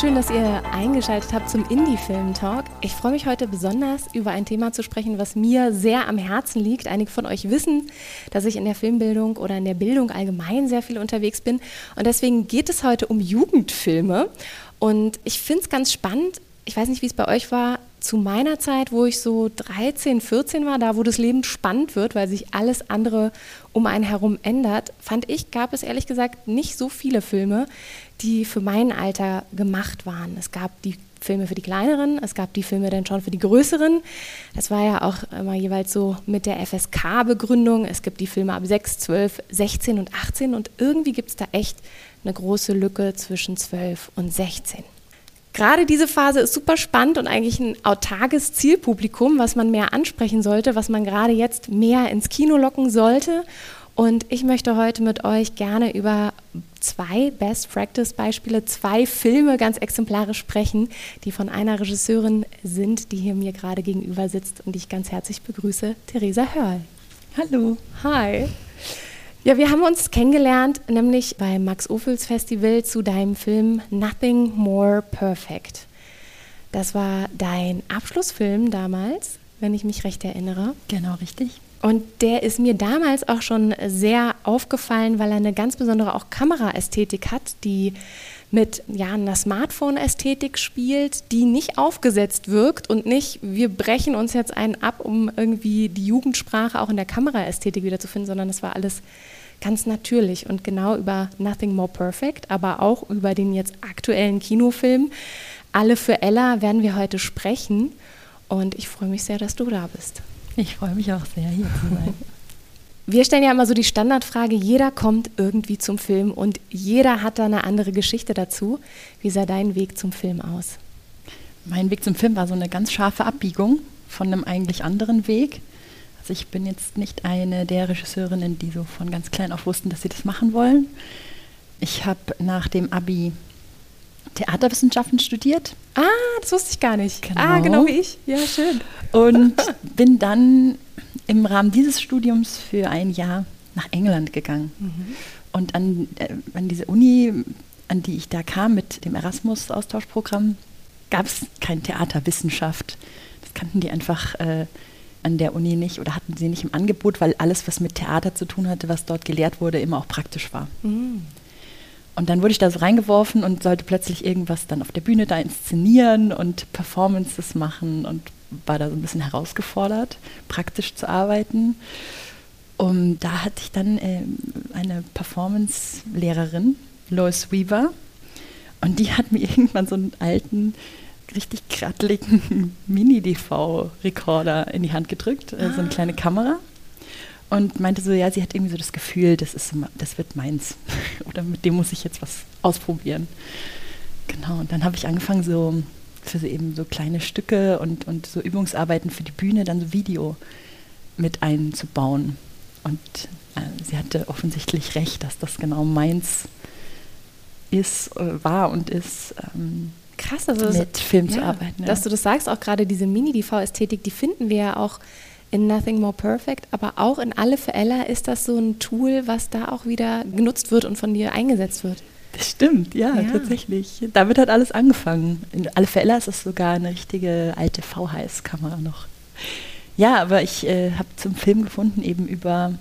Schön, dass ihr eingeschaltet habt zum Indie-Film Talk. Ich freue mich heute besonders über ein Thema zu sprechen, was mir sehr am Herzen liegt. Einige von euch wissen, dass ich in der Filmbildung oder in der Bildung allgemein sehr viel unterwegs bin. Und deswegen geht es heute um Jugendfilme. Und ich finde es ganz spannend. Ich weiß nicht, wie es bei euch war. Zu meiner Zeit, wo ich so 13, 14 war, da wo das Leben spannend wird, weil sich alles andere um einen herum ändert, fand ich, gab es ehrlich gesagt nicht so viele Filme, die für mein Alter gemacht waren. Es gab die Filme für die kleineren, es gab die Filme dann schon für die größeren. Das war ja auch immer jeweils so mit der FSK-Begründung. Es gibt die Filme ab 6, 12, 16 und 18 und irgendwie gibt es da echt eine große Lücke zwischen 12 und 16. Gerade diese Phase ist super spannend und eigentlich ein autarkes Zielpublikum, was man mehr ansprechen sollte, was man gerade jetzt mehr ins Kino locken sollte. Und ich möchte heute mit euch gerne über zwei Best Practice Beispiele, zwei Filme ganz exemplarisch sprechen, die von einer Regisseurin sind, die hier mir gerade gegenüber sitzt und die ich ganz herzlich begrüße, Theresa Hörl. Hallo. Hi. Ja, wir haben uns kennengelernt, nämlich beim Max Ophüls Festival zu deinem Film Nothing More Perfect. Das war dein Abschlussfilm damals, wenn ich mich recht erinnere. Genau, richtig. Und der ist mir damals auch schon sehr aufgefallen, weil er eine ganz besondere auch Kameraästhetik hat, die mit ja, einer Smartphone-Ästhetik spielt, die nicht aufgesetzt wirkt und nicht, wir brechen uns jetzt einen ab, um irgendwie die Jugendsprache auch in der Kameraästhetik wiederzufinden, sondern das war alles ganz natürlich und genau über Nothing More Perfect, aber auch über den jetzt aktuellen Kinofilm Alle für Ella werden wir heute sprechen und ich freue mich sehr, dass du da bist. Ich freue mich auch sehr, hier zu sein. Wir stellen ja immer so die Standardfrage, jeder kommt irgendwie zum Film und jeder hat da eine andere Geschichte dazu. Wie sah dein Weg zum Film aus? Mein Weg zum Film war so eine ganz scharfe Abbiegung von einem eigentlich anderen Weg. Also ich bin jetzt nicht eine der Regisseurinnen, die so von ganz klein auf wussten, dass sie das machen wollen. Ich habe nach dem Abi Theaterwissenschaften studiert. Ah, das wusste ich gar nicht. Genau. Ah, genau wie ich. Ja, schön. Und bin dann im Rahmen dieses Studiums für ein Jahr nach England gegangen. Mhm. Und an, äh, an diese Uni, an die ich da kam mit dem Erasmus-Austauschprogramm, gab es keine Theaterwissenschaft. Das kannten die einfach äh, an der Uni nicht oder hatten sie nicht im Angebot, weil alles, was mit Theater zu tun hatte, was dort gelehrt wurde, immer auch praktisch war. Mhm. Und dann wurde ich da so reingeworfen und sollte plötzlich irgendwas dann auf der Bühne da inszenieren und Performances machen und war da so ein bisschen herausgefordert, praktisch zu arbeiten. Und da hatte ich dann äh, eine Performance-Lehrerin, Lois Weaver, und die hat mir irgendwann so einen alten, richtig kratteligen Mini-DV-Rekorder in die Hand gedrückt, äh, so eine kleine Kamera. Und meinte so, ja, sie hat irgendwie so das Gefühl, das, ist, das wird meins. Oder mit dem muss ich jetzt was ausprobieren. Genau, und dann habe ich angefangen, so für so eben so kleine Stücke und, und so Übungsarbeiten für die Bühne dann so Video mit einzubauen. Und äh, sie hatte offensichtlich recht, dass das genau meins ist, äh, war und ist. Ähm, Krass, also mit Film ja, zu arbeiten. Ja. Dass du das sagst, auch gerade diese Mini-DV-Ästhetik, die finden wir ja auch in Nothing More Perfect, aber auch in Alle für Ella ist das so ein Tool, was da auch wieder genutzt wird und von dir eingesetzt wird. Das stimmt, ja, ja, tatsächlich. Damit hat alles angefangen. In alle Fälle ist es sogar eine richtige alte VHS-Kamera noch. Ja, aber ich äh, habe zum Film gefunden eben über,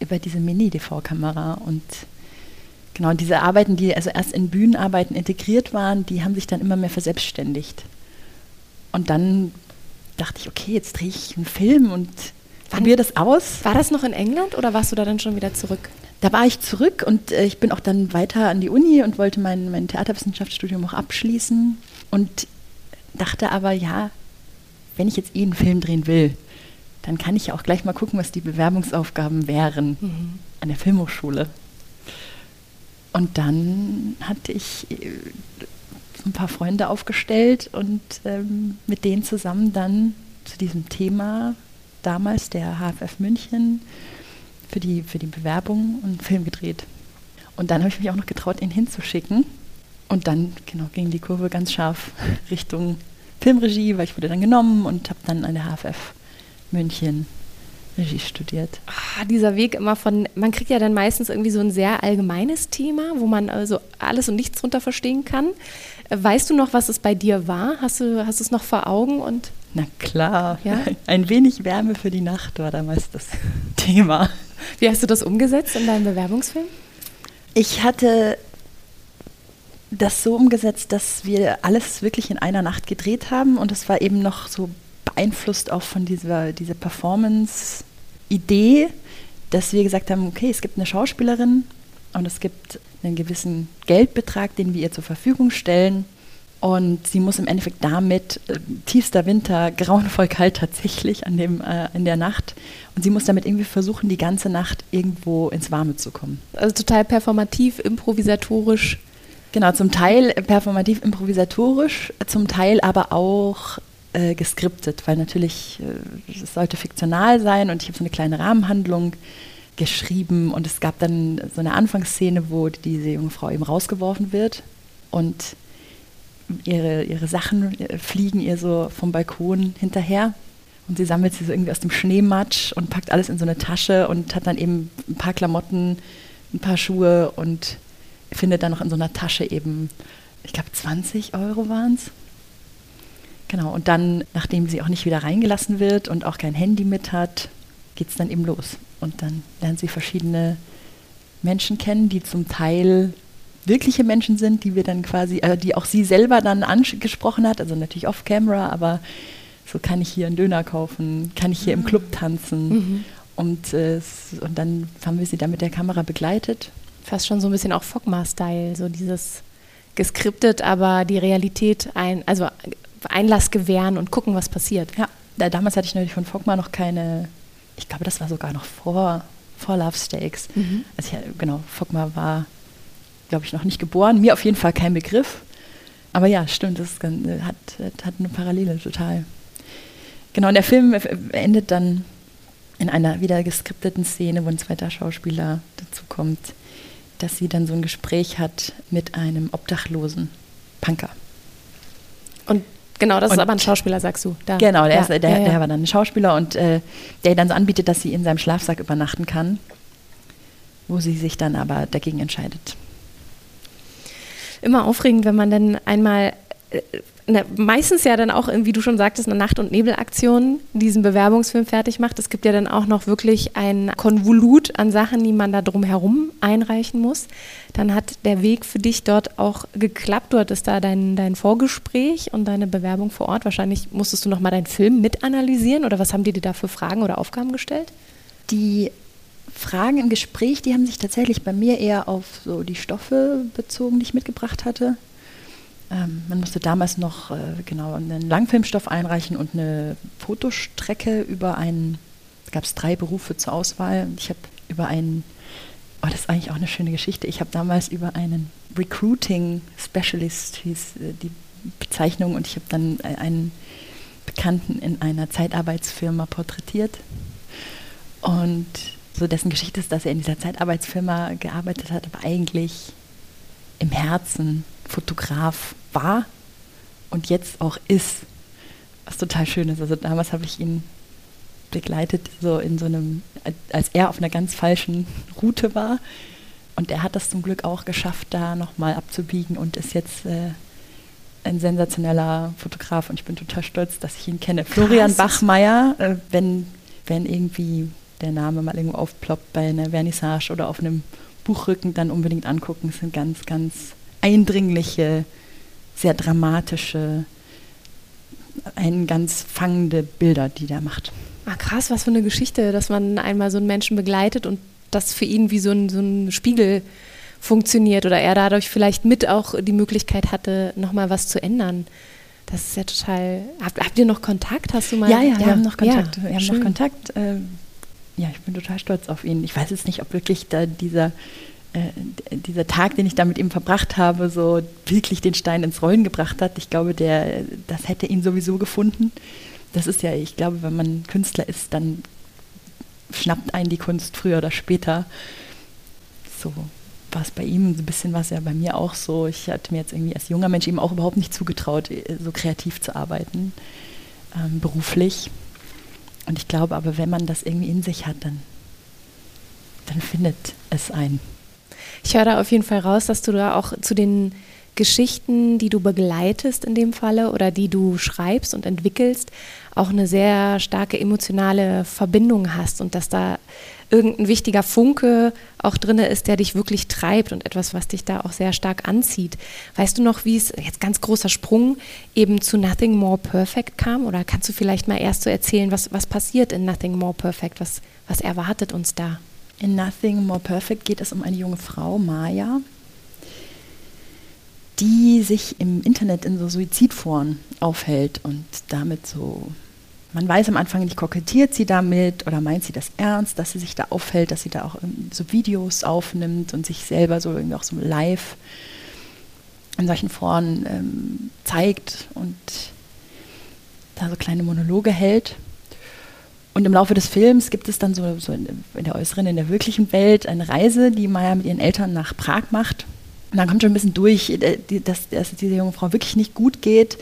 über diese Mini-DV-Kamera und genau diese Arbeiten, die also erst in Bühnenarbeiten integriert waren, die haben sich dann immer mehr verselbstständigt. Und dann dachte ich, okay, jetzt drehe ich einen Film und probiere das aus. War das noch in England oder warst du da dann schon wieder zurück? da war ich zurück und äh, ich bin auch dann weiter an die Uni und wollte mein, mein Theaterwissenschaftsstudium auch abschließen und dachte aber, ja, wenn ich jetzt eh einen Film drehen will, dann kann ich ja auch gleich mal gucken, was die Bewerbungsaufgaben wären mhm. an der Filmhochschule. Und dann hatte ich äh, ein paar Freunde aufgestellt und ähm, mit denen zusammen dann zu diesem Thema damals der HFF München für die, für die Bewerbung einen Film gedreht. Und dann habe ich mich auch noch getraut, ihn hinzuschicken. Und dann genau, ging die Kurve ganz scharf Richtung Filmregie, weil ich wurde dann genommen und habe dann an der HFF München Regie studiert. Ah, dieser Weg immer von, man kriegt ja dann meistens irgendwie so ein sehr allgemeines Thema, wo man also alles und nichts drunter verstehen kann. Weißt du noch, was es bei dir war? Hast du, hast du es noch vor Augen? Und Na klar, ja? ein wenig Wärme für die Nacht war damals das Thema. Wie hast du das umgesetzt in deinem Bewerbungsfilm? Ich hatte das so umgesetzt, dass wir alles wirklich in einer Nacht gedreht haben und es war eben noch so beeinflusst auch von dieser, dieser Performance-Idee, dass wir gesagt haben, okay, es gibt eine Schauspielerin und es gibt einen gewissen Geldbetrag, den wir ihr zur Verfügung stellen. Und sie muss im Endeffekt damit, äh, tiefster Winter, grauenvoll kalt tatsächlich an dem, äh, in der Nacht, und sie muss damit irgendwie versuchen, die ganze Nacht irgendwo ins Warme zu kommen. Also total performativ, improvisatorisch. Genau, zum Teil performativ, improvisatorisch, zum Teil aber auch äh, geskriptet, weil natürlich äh, es sollte fiktional sein und ich habe so eine kleine Rahmenhandlung geschrieben und es gab dann so eine Anfangsszene, wo diese junge Frau eben rausgeworfen wird und ihre, ihre Sachen äh, fliegen ihr so vom Balkon hinterher und sie sammelt sie so irgendwie aus dem Schneematsch und packt alles in so eine Tasche und hat dann eben ein paar Klamotten, ein paar Schuhe und findet dann noch in so einer Tasche eben, ich glaube 20 Euro waren es. Genau, und dann, nachdem sie auch nicht wieder reingelassen wird und auch kein Handy mit hat, geht es dann eben los. Und dann lernt sie verschiedene Menschen kennen, die zum Teil wirkliche Menschen sind, die wir dann quasi, äh, die auch sie selber dann angesprochen hat, also natürlich off-camera, aber so kann ich hier einen Döner kaufen, kann ich hier mhm. im Club tanzen. Mhm. Und, äh, und dann haben wir sie da mit der Kamera begleitet. Fast schon so ein bisschen auch Fogma-Style, so dieses geskriptet, aber die Realität ein, also Einlass gewähren und gucken, was passiert. Ja, da, damals hatte ich natürlich von Fogma noch keine, ich glaube, das war sogar noch vor, vor Love Steaks. Mhm. Also ja, genau, Fogma war, glaube ich, noch nicht geboren. Mir auf jeden Fall kein Begriff. Aber ja, stimmt, das ganz, hat, hat eine Parallele total. Genau, und der Film endet dann in einer wieder geskripteten Szene, wo ein zweiter Schauspieler dazu kommt, dass sie dann so ein Gespräch hat mit einem obdachlosen Punker. Und Genau, das und ist aber ein Schauspieler, sagst du. Da. Genau, der, ja, ist, der, ja, ja. der, war dann ein Schauspieler und äh, der dann so anbietet, dass sie in seinem Schlafsack übernachten kann, wo sie sich dann aber dagegen entscheidet. Immer aufregend, wenn man dann einmal äh, ne, meistens ja dann auch, wie du schon sagtest, eine Nacht- und Nebelaktion diesen Bewerbungsfilm fertig macht. Es gibt ja dann auch noch wirklich ein Konvolut an Sachen, die man da drumherum einreichen muss. Dann hat der Weg für dich dort auch geklappt. Du hattest da dein, dein Vorgespräch und deine Bewerbung vor Ort. Wahrscheinlich musstest du noch mal deinen Film mitanalysieren oder was haben die dir da für Fragen oder Aufgaben gestellt? Die Fragen im Gespräch, die haben sich tatsächlich bei mir eher auf so die Stoffe bezogen, die ich mitgebracht hatte. Ähm, man musste damals noch äh, genau einen Langfilmstoff einreichen und eine Fotostrecke über einen, gab es drei Berufe zur Auswahl. Ich habe über einen, oh, das ist eigentlich auch eine schöne Geschichte, ich habe damals über einen Recruiting Specialist, hieß äh, die Bezeichnung, und ich habe dann äh, einen Bekannten in einer Zeitarbeitsfirma porträtiert. Und so dessen Geschichte ist, dass er in dieser Zeitarbeitsfirma gearbeitet hat, aber eigentlich im Herzen Fotograf war und jetzt auch ist. Was total schön ist. Also damals habe ich ihn begleitet, so in so einem, als er auf einer ganz falschen Route war. Und er hat das zum Glück auch geschafft, da nochmal abzubiegen und ist jetzt äh, ein sensationeller Fotograf und ich bin total stolz, dass ich ihn kenne. Florian Bachmeier, äh, wenn, wenn irgendwie der Name mal irgendwo aufploppt bei einer Vernissage oder auf einem Buchrücken, dann unbedingt angucken. Es sind ganz, ganz eindringliche, sehr dramatische, ein ganz fangende Bilder, die der macht. Ah, krass, was für eine Geschichte, dass man einmal so einen Menschen begleitet und das für ihn wie so ein, so ein Spiegel funktioniert oder er dadurch vielleicht mit auch die Möglichkeit hatte, nochmal was zu ändern. Das ist ja total. Habt, habt, ihr noch Kontakt? Hast du mal? Ja, ja, ja. wir haben noch Kontakt. Ja, wir haben schön. noch Kontakt. Äh, ja, ich bin total stolz auf ihn. Ich weiß jetzt nicht, ob wirklich da dieser dieser Tag, den ich da mit ihm verbracht habe, so wirklich den Stein ins Rollen gebracht hat. Ich glaube, der, das hätte ihn sowieso gefunden. Das ist ja, ich glaube, wenn man Künstler ist, dann schnappt einen die Kunst früher oder später. So war es bei ihm, so ein bisschen war es ja bei mir auch so. Ich hatte mir jetzt irgendwie als junger Mensch eben auch überhaupt nicht zugetraut, äh, so kreativ zu arbeiten, ähm, beruflich. Und ich glaube aber, wenn man das irgendwie in sich hat, dann, dann findet es einen. Ich höre da auf jeden Fall raus, dass du da auch zu den Geschichten, die du begleitest in dem Falle oder die du schreibst und entwickelst, auch eine sehr starke emotionale Verbindung hast und dass da irgendein wichtiger Funke auch drin ist, der dich wirklich treibt und etwas, was dich da auch sehr stark anzieht. Weißt du noch, wie es, jetzt ganz großer Sprung, eben zu Nothing More Perfect kam? Oder kannst du vielleicht mal erst so erzählen, was, was passiert in Nothing More Perfect? Was, was erwartet uns da? In Nothing More Perfect geht es um eine junge Frau, Maya, die sich im Internet in so Suizidforen aufhält und damit so man weiß am Anfang nicht, kokettiert sie damit oder meint sie das ernst, dass sie sich da auffällt, dass sie da auch so Videos aufnimmt und sich selber so irgendwie auch so live in solchen Foren ähm, zeigt und da so kleine Monologe hält. Und im Laufe des Films gibt es dann so, so in, der äußeren, in der wirklichen Welt eine Reise, die Maya mit ihren Eltern nach Prag macht. Und dann kommt schon ein bisschen durch, äh, dass, dass es dieser jungen Frau wirklich nicht gut geht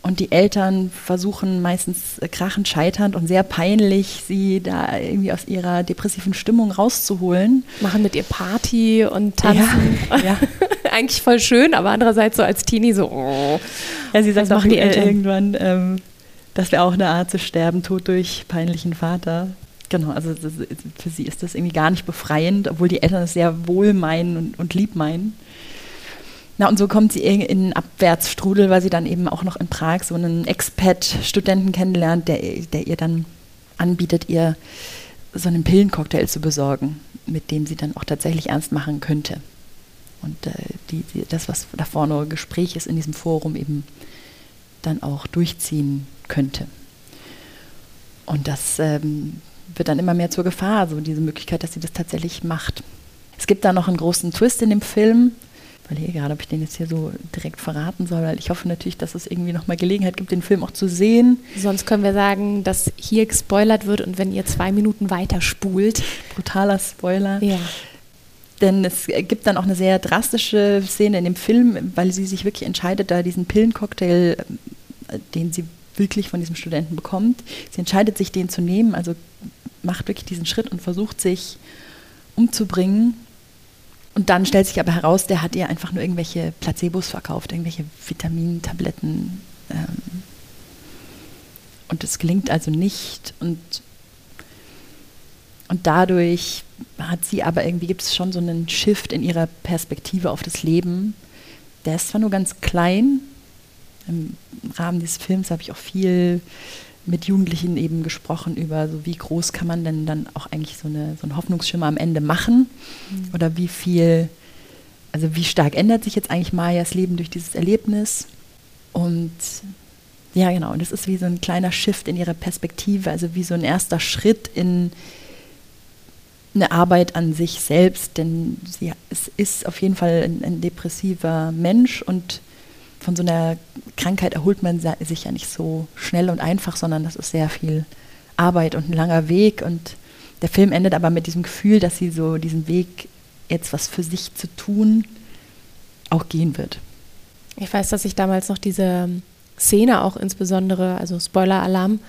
und die Eltern versuchen meistens äh, krachend scheiternd und sehr peinlich, sie da irgendwie aus ihrer depressiven Stimmung rauszuholen. Machen mit ihr Party und tanzen. Ja, ja. Eigentlich voll schön, aber andererseits so als Teenie so, oh. Ja, sie sagt auch die Eltern irgendwann, ähm, das wäre auch eine Art zu sterben, tot durch peinlichen Vater. Genau, also für sie ist das irgendwie gar nicht befreiend, obwohl die Eltern es sehr wohl meinen und, und lieb meinen. Na, und so kommt sie in einen Abwärtsstrudel, weil sie dann eben auch noch in Prag so einen Expat-Studenten kennenlernt, der, der ihr dann anbietet, ihr so einen Pillencocktail zu besorgen, mit dem sie dann auch tatsächlich ernst machen könnte. Und äh, die, die, das, was davor nur Gespräch ist in diesem Forum, eben dann auch durchziehen könnte. Und das ähm, wird dann immer mehr zur Gefahr, so diese Möglichkeit, dass sie das tatsächlich macht. Es gibt da noch einen großen Twist in dem Film, überlege gerade, ob ich den jetzt hier so direkt verraten soll, weil ich hoffe natürlich, dass es irgendwie nochmal Gelegenheit gibt, den Film auch zu sehen. Sonst können wir sagen, dass hier gespoilert wird und wenn ihr zwei Minuten weiter spult. Brutaler Spoiler. Ja. Denn es gibt dann auch eine sehr drastische Szene in dem Film, weil sie sich wirklich entscheidet, da diesen Pillencocktail, äh, den sie wirklich von diesem Studenten bekommt, sie entscheidet sich, den zu nehmen, also macht wirklich diesen Schritt und versucht sich umzubringen und dann stellt sich aber heraus, der hat ihr einfach nur irgendwelche Placebos verkauft, irgendwelche Vitamintabletten. Ähm, und es gelingt also nicht. Und, und dadurch hat sie aber irgendwie, gibt es schon so einen Shift in ihrer Perspektive auf das Leben. Der ist zwar nur ganz klein. Im Rahmen dieses Films habe ich auch viel mit Jugendlichen eben gesprochen über, so wie groß kann man denn dann auch eigentlich so, eine, so einen Hoffnungsschimmer am Ende machen mhm. oder wie viel, also wie stark ändert sich jetzt eigentlich Mayas Leben durch dieses Erlebnis und ja genau, und das ist wie so ein kleiner Shift in ihrer Perspektive, also wie so ein erster Schritt in eine Arbeit an sich selbst, denn sie es ist auf jeden Fall ein, ein depressiver Mensch und von so einer Krankheit erholt man sich ja nicht so schnell und einfach, sondern das ist sehr viel Arbeit und ein langer Weg. Und der Film endet aber mit diesem Gefühl, dass sie so diesen Weg, jetzt was für sich zu tun, auch gehen wird. Ich weiß, dass ich damals noch diese Szene auch insbesondere, also Spoiler-Alarm,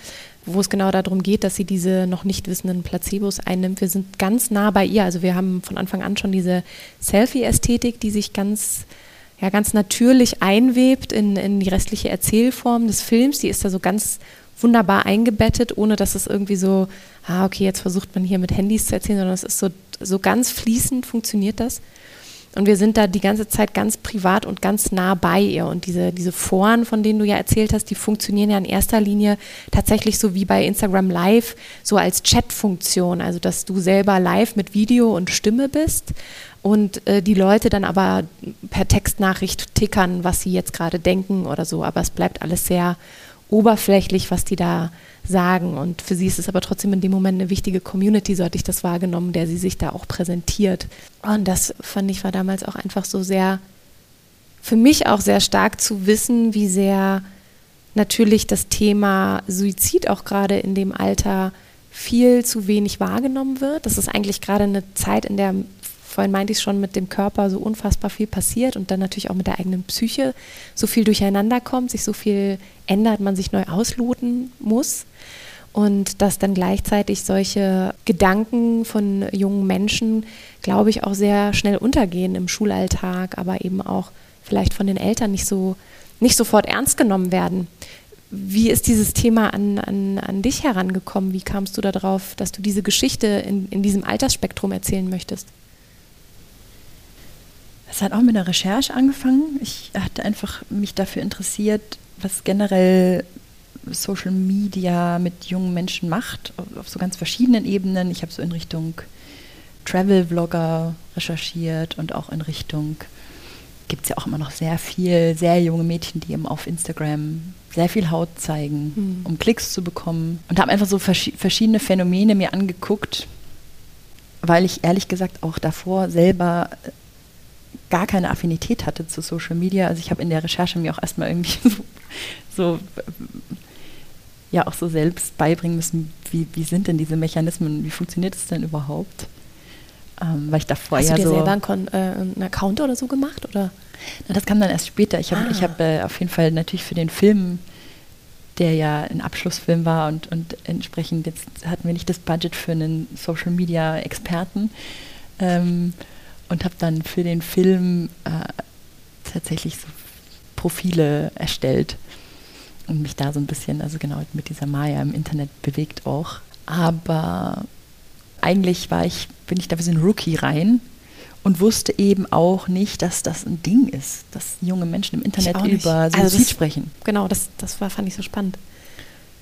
wo es genau darum geht, dass sie diese noch nicht wissenden Placebos einnimmt. Wir sind ganz nah bei ihr. Also wir haben von Anfang an schon diese Selfie-Ästhetik, die sich ganz ja, ganz natürlich einwebt in, in die restliche Erzählform des Films. Die ist da so ganz wunderbar eingebettet, ohne dass es irgendwie so, ah, okay, jetzt versucht man hier mit Handys zu erzählen, sondern es ist so, so ganz fließend funktioniert das. Und wir sind da die ganze Zeit ganz privat und ganz nah bei ihr. Und diese, diese Foren, von denen du ja erzählt hast, die funktionieren ja in erster Linie tatsächlich so wie bei Instagram Live, so als Chatfunktion. Also, dass du selber live mit Video und Stimme bist und äh, die Leute dann aber per Textnachricht tickern, was sie jetzt gerade denken oder so. Aber es bleibt alles sehr oberflächlich, was die da sagen. Und für sie ist es aber trotzdem in dem Moment eine wichtige Community, so hatte ich das wahrgenommen, der sie sich da auch präsentiert. Und das fand ich war damals auch einfach so sehr, für mich auch sehr stark zu wissen, wie sehr natürlich das Thema Suizid auch gerade in dem Alter viel zu wenig wahrgenommen wird. Das ist eigentlich gerade eine Zeit, in der vorhin meinte ich schon, mit dem Körper so unfassbar viel passiert und dann natürlich auch mit der eigenen Psyche so viel durcheinander kommt, sich so viel ändert, man sich neu ausloten muss. Und dass dann gleichzeitig solche Gedanken von jungen Menschen, glaube ich, auch sehr schnell untergehen im Schulalltag, aber eben auch vielleicht von den Eltern nicht so nicht sofort ernst genommen werden. Wie ist dieses Thema an, an, an dich herangekommen? Wie kamst du darauf, dass du diese Geschichte in, in diesem Altersspektrum erzählen möchtest? Es hat auch mit einer Recherche angefangen. Ich hatte einfach mich dafür interessiert, was generell Social Media mit jungen Menschen macht, auf so ganz verschiedenen Ebenen. Ich habe so in Richtung Travel-Vlogger recherchiert und auch in Richtung, gibt es ja auch immer noch sehr viel, sehr junge Mädchen, die eben auf Instagram sehr viel Haut zeigen, mhm. um Klicks zu bekommen. Und habe einfach so vers verschiedene Phänomene mir angeguckt, weil ich ehrlich gesagt auch davor selber gar keine Affinität hatte zu Social Media. Also ich habe in der Recherche mir auch erstmal irgendwie so, so, ja auch so selbst beibringen müssen, wie, wie sind denn diese Mechanismen, wie funktioniert es denn überhaupt? Ähm, weil ich davor Hast ja du dir so selber einen, äh, einen, Account oder so gemacht? Oder? Na, das kam dann erst später. Ich habe ah. hab, äh, auf jeden Fall natürlich für den Film, der ja ein Abschlussfilm war und, und entsprechend jetzt hatten wir nicht das Budget für einen Social Media Experten. Ähm, und habe dann für den Film äh, tatsächlich so Profile erstellt und mich da so ein bisschen, also genau mit dieser Maya im Internet bewegt auch. Aber eigentlich war ich, bin ich da wie so ein Rookie rein und wusste eben auch nicht, dass das ein Ding ist, dass junge Menschen im Internet über Suizid also das, sprechen. Genau, das, das war, fand ich so spannend.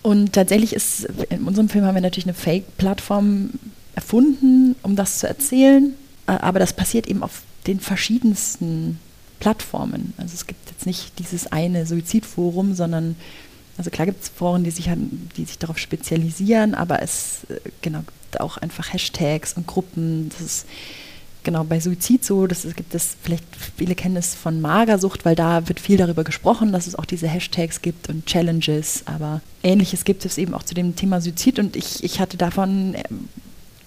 Und tatsächlich ist, in unserem Film haben wir natürlich eine Fake-Plattform erfunden, um das zu erzählen. Äh, aber das passiert eben auf den verschiedensten Plattformen. Also es gibt jetzt nicht dieses eine Suizidforum, sondern also klar gibt es Foren, die sich, die sich darauf spezialisieren, aber es äh, genau, gibt auch einfach Hashtags und Gruppen. Das ist genau bei Suizid so, das gibt es, vielleicht viele kennen es von Magersucht, weil da wird viel darüber gesprochen, dass es auch diese Hashtags gibt und Challenges, aber ähnliches gibt es eben auch zu dem Thema Suizid und ich, ich hatte davon ähm,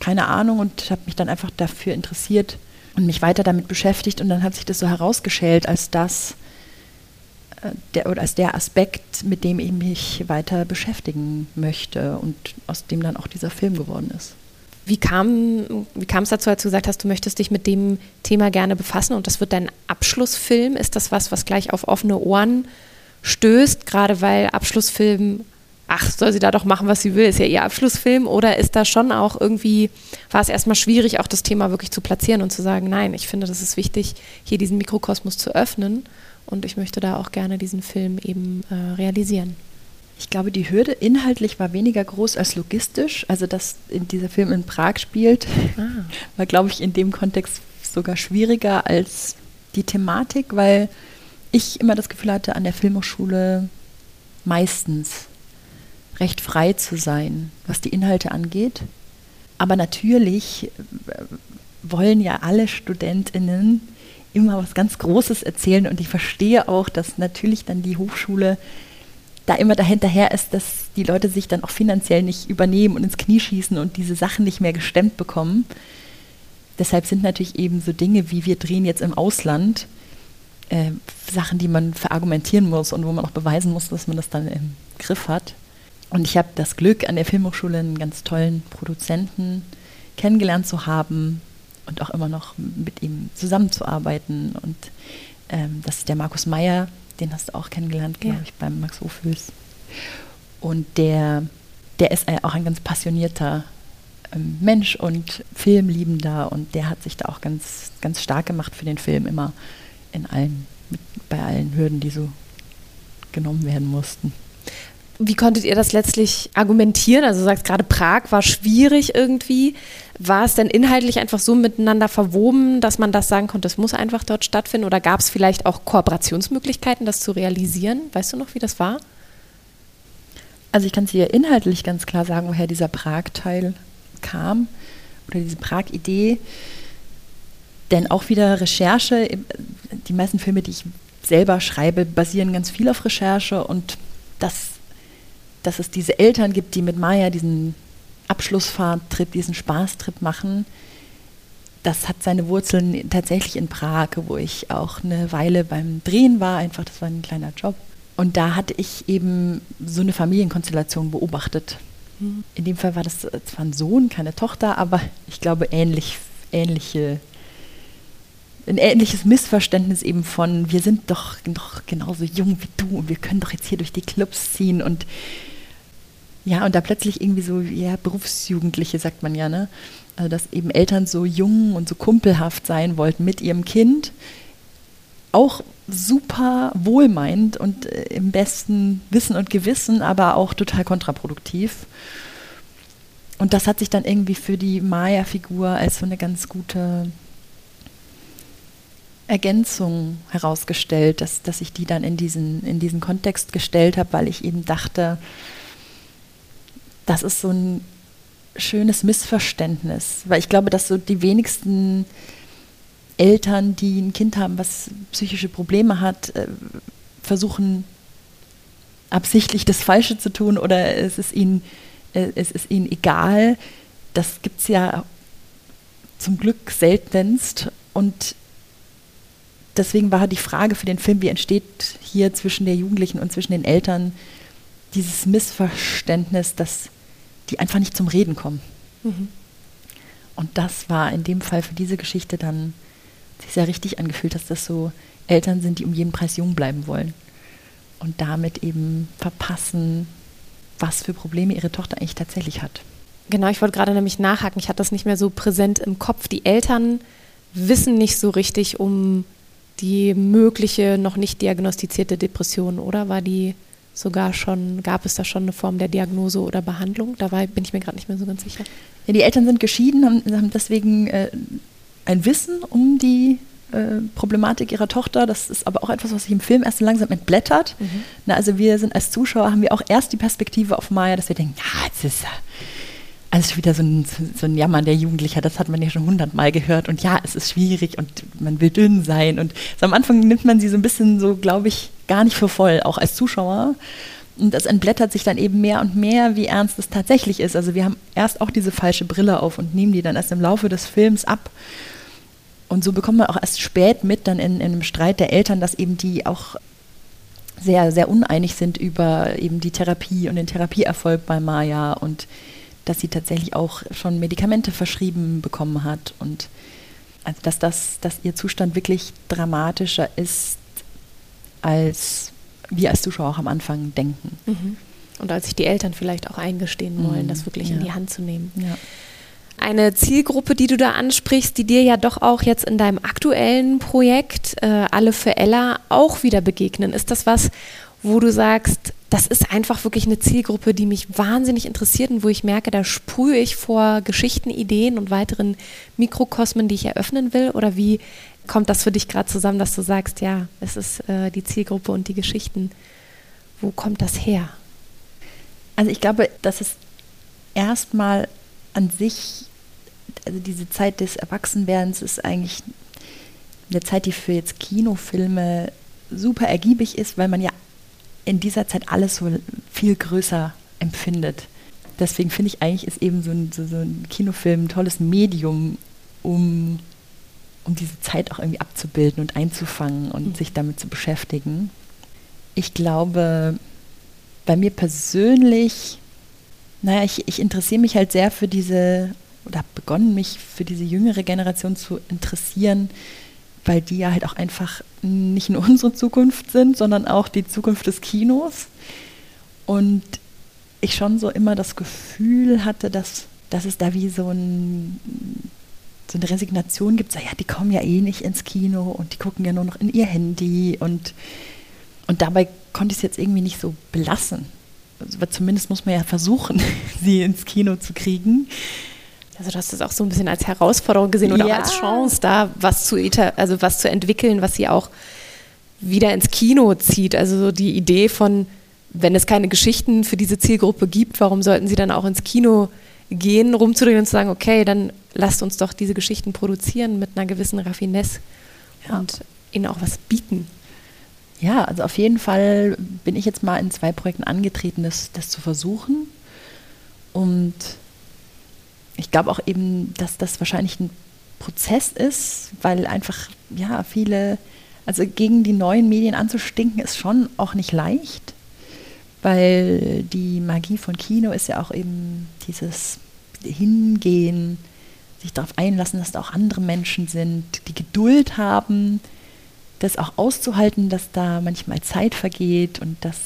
keine Ahnung und habe mich dann einfach dafür interessiert und mich weiter damit beschäftigt und dann hat sich das so herausgeschält als das äh, der, oder als der Aspekt, mit dem ich mich weiter beschäftigen möchte und aus dem dann auch dieser Film geworden ist. Wie kam, wie kam es dazu, als du gesagt hast, du möchtest dich mit dem Thema gerne befassen und das wird dein Abschlussfilm? Ist das was, was gleich auf offene Ohren stößt, gerade weil Abschlussfilm ach, soll sie da doch machen, was sie will, ist ja ihr Abschlussfilm? Oder ist da schon auch irgendwie, war es erstmal schwierig, auch das Thema wirklich zu platzieren und zu sagen, nein, ich finde, das ist wichtig, hier diesen Mikrokosmos zu öffnen und ich möchte da auch gerne diesen Film eben äh, realisieren? Ich glaube, die Hürde inhaltlich war weniger groß als logistisch. Also, dass in dieser Film in Prag spielt, ah. war, glaube ich, in dem Kontext sogar schwieriger als die Thematik, weil ich immer das Gefühl hatte, an der Filmhochschule meistens recht frei zu sein, was die Inhalte angeht. Aber natürlich äh, wollen ja alle Studentinnen immer was ganz Großes erzählen und ich verstehe auch, dass natürlich dann die Hochschule da immer dahinterher ist, dass die Leute sich dann auch finanziell nicht übernehmen und ins Knie schießen und diese Sachen nicht mehr gestemmt bekommen. Deshalb sind natürlich eben so Dinge wie wir drehen jetzt im Ausland äh, Sachen, die man verargumentieren muss und wo man auch beweisen muss, dass man das dann im Griff hat. Und ich habe das Glück, an der Filmhochschule einen ganz tollen Produzenten kennengelernt zu haben und auch immer noch mit ihm zusammenzuarbeiten. Und ähm, das ist der Markus Meyer, den hast du auch kennengelernt, glaube ja. ich, beim Max Ophüls. Und der, der ist auch ein ganz passionierter ähm, Mensch und Filmliebender und der hat sich da auch ganz, ganz stark gemacht für den Film, immer in allen, mit, bei allen Hürden, die so genommen werden mussten. Wie konntet ihr das letztlich argumentieren? Also du sagst gerade Prag war schwierig irgendwie. War es denn inhaltlich einfach so miteinander verwoben, dass man das sagen konnte, es muss einfach dort stattfinden? Oder gab es vielleicht auch Kooperationsmöglichkeiten, das zu realisieren? Weißt du noch, wie das war? Also ich kann es dir inhaltlich ganz klar sagen, woher dieser Prag-Teil kam oder diese Prag-Idee. Denn auch wieder Recherche, die meisten Filme, die ich selber schreibe, basieren ganz viel auf Recherche und das, dass es diese Eltern gibt, die mit Maya diesen Abschlussfahrtrip, diesen Spaßtrip machen, das hat seine Wurzeln tatsächlich in Prag, wo ich auch eine Weile beim Drehen war. Einfach, das war ein kleiner Job. Und da hatte ich eben so eine Familienkonstellation beobachtet. Mhm. In dem Fall war das zwar ein Sohn, keine Tochter, aber ich glaube ähnlich, ähnliche, ein ähnliches Missverständnis eben von, wir sind doch noch genauso jung wie du und wir können doch jetzt hier durch die Clubs ziehen und ja, und da plötzlich irgendwie so, ja, Berufsjugendliche sagt man ja, ne? Also dass eben Eltern so jung und so kumpelhaft sein wollten mit ihrem Kind. Auch super wohlmeint und äh, im besten Wissen und Gewissen, aber auch total kontraproduktiv. Und das hat sich dann irgendwie für die Maya-Figur als so eine ganz gute Ergänzung herausgestellt, dass, dass ich die dann in diesen, in diesen Kontext gestellt habe, weil ich eben dachte, das ist so ein schönes Missverständnis, weil ich glaube, dass so die wenigsten Eltern, die ein Kind haben, was psychische Probleme hat, äh, versuchen absichtlich das Falsche zu tun oder es ist ihnen, äh, es ist ihnen egal. Das gibt es ja zum Glück seltenst und deswegen war die Frage für den Film, wie entsteht hier zwischen der Jugendlichen und zwischen den Eltern dieses Missverständnis, dass die einfach nicht zum Reden kommen. Mhm. Und das war in dem Fall für diese Geschichte dann sich sehr richtig angefühlt, dass das so Eltern sind, die um jeden Preis jung bleiben wollen und damit eben verpassen, was für Probleme ihre Tochter eigentlich tatsächlich hat. Genau, ich wollte gerade nämlich nachhaken. Ich hatte das nicht mehr so präsent im Kopf. Die Eltern wissen nicht so richtig um die mögliche noch nicht diagnostizierte Depression, oder? War die sogar schon, gab es da schon eine Form der Diagnose oder Behandlung? Dabei bin ich mir gerade nicht mehr so ganz sicher. Ja, die Eltern sind geschieden, haben, haben deswegen äh, ein Wissen um die äh, Problematik ihrer Tochter. Das ist aber auch etwas, was sich im Film erst so langsam entblättert. Mhm. Na, also wir sind als Zuschauer, haben wir auch erst die Perspektive auf Maya, dass wir denken, ja, jetzt ist also wieder so ein, so ein Jammern der Jugendlicher, das hat man ja schon hundertmal gehört. Und ja, es ist schwierig und man will dünn sein. Und so am Anfang nimmt man sie so ein bisschen so, glaube ich, gar nicht für voll, auch als Zuschauer. Und das entblättert sich dann eben mehr und mehr, wie ernst es tatsächlich ist. Also wir haben erst auch diese falsche Brille auf und nehmen die dann erst im Laufe des Films ab. Und so bekommt man auch erst spät mit, dann in, in einem Streit der Eltern, dass eben die auch sehr, sehr uneinig sind über eben die Therapie und den Therapieerfolg bei Maya und dass sie tatsächlich auch schon Medikamente verschrieben bekommen hat und also dass das, dass ihr Zustand wirklich dramatischer ist, als wir als Zuschauer auch am Anfang denken. Mhm. Und als sich die Eltern vielleicht auch eingestehen wollen, mhm. das wirklich ja. in die Hand zu nehmen. Ja. Eine Zielgruppe, die du da ansprichst, die dir ja doch auch jetzt in deinem aktuellen Projekt äh, Alle für Ella auch wieder begegnen. Ist das was, wo du sagst, das ist einfach wirklich eine Zielgruppe, die mich wahnsinnig interessiert und wo ich merke, da sprühe ich vor Geschichten, Ideen und weiteren Mikrokosmen, die ich eröffnen will? Oder wie kommt das für dich gerade zusammen, dass du sagst, ja, es ist äh, die Zielgruppe und die Geschichten? Wo kommt das her? Also ich glaube, dass es erstmal an sich, also diese Zeit des Erwachsenwerdens ist eigentlich eine Zeit, die für jetzt Kinofilme super ergiebig ist, weil man ja in dieser Zeit alles so viel größer empfindet. Deswegen finde ich eigentlich, ist eben so ein, so, so ein Kinofilm ein tolles Medium, um, um diese Zeit auch irgendwie abzubilden und einzufangen und mhm. sich damit zu beschäftigen. Ich glaube, bei mir persönlich, naja, ich, ich interessiere mich halt sehr für diese, oder habe begonnen, mich für diese jüngere Generation zu interessieren, weil die ja halt auch einfach nicht nur unsere Zukunft sind, sondern auch die Zukunft des Kinos. Und ich schon so immer das Gefühl hatte, dass, dass es da wie so, ein, so eine Resignation gibt, ja, die kommen ja eh nicht ins Kino und die gucken ja nur noch in ihr Handy und, und dabei konnte ich es jetzt irgendwie nicht so belassen. Also, zumindest muss man ja versuchen, sie ins Kino zu kriegen. Also du hast das auch so ein bisschen als Herausforderung gesehen oder ja. auch als Chance, da was zu, also was zu entwickeln, was sie auch wieder ins Kino zieht. Also so die Idee von wenn es keine Geschichten für diese Zielgruppe gibt, warum sollten sie dann auch ins Kino gehen, rumzudrehen und zu sagen, okay, dann lasst uns doch diese Geschichten produzieren mit einer gewissen Raffinesse ja. und ihnen auch was bieten. Ja, also auf jeden Fall bin ich jetzt mal in zwei Projekten angetreten, das, das zu versuchen. Und ich glaube auch eben, dass das wahrscheinlich ein Prozess ist, weil einfach, ja, viele, also gegen die neuen Medien anzustinken, ist schon auch nicht leicht, weil die Magie von Kino ist ja auch eben dieses Hingehen, sich darauf einlassen, dass da auch andere Menschen sind, die Geduld haben, das auch auszuhalten, dass da manchmal Zeit vergeht und dass,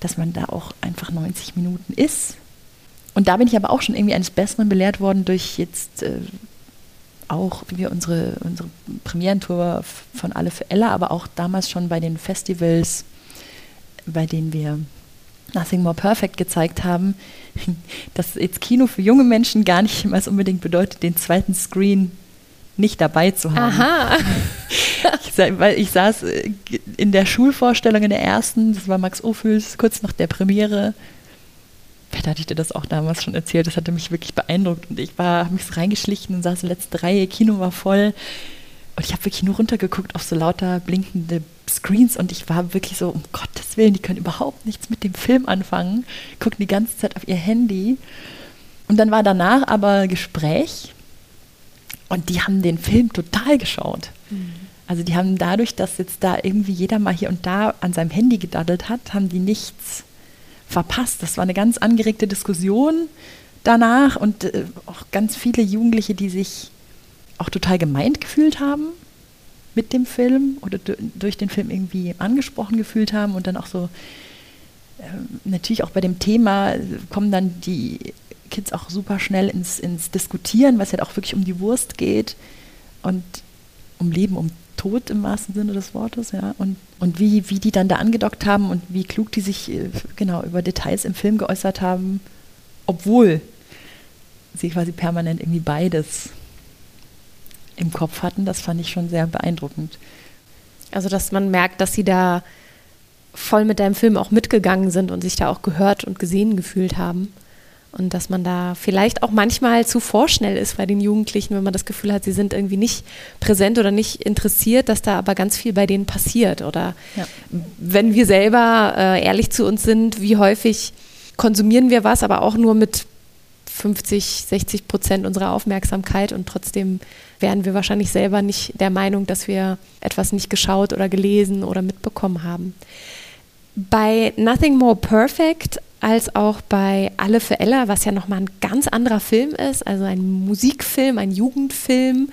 dass man da auch einfach 90 Minuten ist. Und da bin ich aber auch schon irgendwie eines Besseren belehrt worden durch jetzt äh, auch, wie wir unsere, unsere Premierentour von Alle für Ella, aber auch damals schon bei den Festivals, bei denen wir Nothing More Perfect gezeigt haben, dass jetzt Kino für junge Menschen gar nicht immer unbedingt bedeutet, den zweiten Screen nicht dabei zu haben. Aha. ich, weil ich saß äh, in der Schulvorstellung in der ersten, das war Max Ophüls, kurz nach der Premiere. Vielleicht hatte ich dir das auch damals schon erzählt, das hatte mich wirklich beeindruckt und ich war, habe mich so reingeschlichen und saß in der letzten Reihe, Kino war voll und ich habe wirklich nur runtergeguckt auf so lauter blinkende Screens und ich war wirklich so, um Gottes Willen, die können überhaupt nichts mit dem Film anfangen, gucken die ganze Zeit auf ihr Handy. Und dann war danach aber Gespräch und die haben den Film total geschaut. Mhm. Also die haben dadurch, dass jetzt da irgendwie jeder mal hier und da an seinem Handy gedaddelt hat, haben die nichts verpasst. Das war eine ganz angeregte Diskussion danach und äh, auch ganz viele Jugendliche, die sich auch total gemeint gefühlt haben mit dem Film oder durch den Film irgendwie angesprochen gefühlt haben und dann auch so äh, natürlich auch bei dem Thema kommen dann die Kids auch super schnell ins, ins Diskutieren, was ja auch wirklich um die Wurst geht und um Leben, um Tod im wahrsten Sinne des Wortes, ja. Und, und wie, wie die dann da angedockt haben und wie klug die sich äh, genau über Details im Film geäußert haben, obwohl sie quasi permanent irgendwie beides im Kopf hatten, das fand ich schon sehr beeindruckend. Also, dass man merkt, dass sie da voll mit deinem Film auch mitgegangen sind und sich da auch gehört und gesehen gefühlt haben. Und dass man da vielleicht auch manchmal zu vorschnell ist bei den Jugendlichen, wenn man das Gefühl hat, sie sind irgendwie nicht präsent oder nicht interessiert, dass da aber ganz viel bei denen passiert. Oder ja. wenn wir selber äh, ehrlich zu uns sind, wie häufig konsumieren wir was, aber auch nur mit 50, 60 Prozent unserer Aufmerksamkeit und trotzdem wären wir wahrscheinlich selber nicht der Meinung, dass wir etwas nicht geschaut oder gelesen oder mitbekommen haben. Bei Nothing More Perfect als auch bei Alle für Ella, was ja nochmal ein ganz anderer Film ist, also ein Musikfilm, ein Jugendfilm.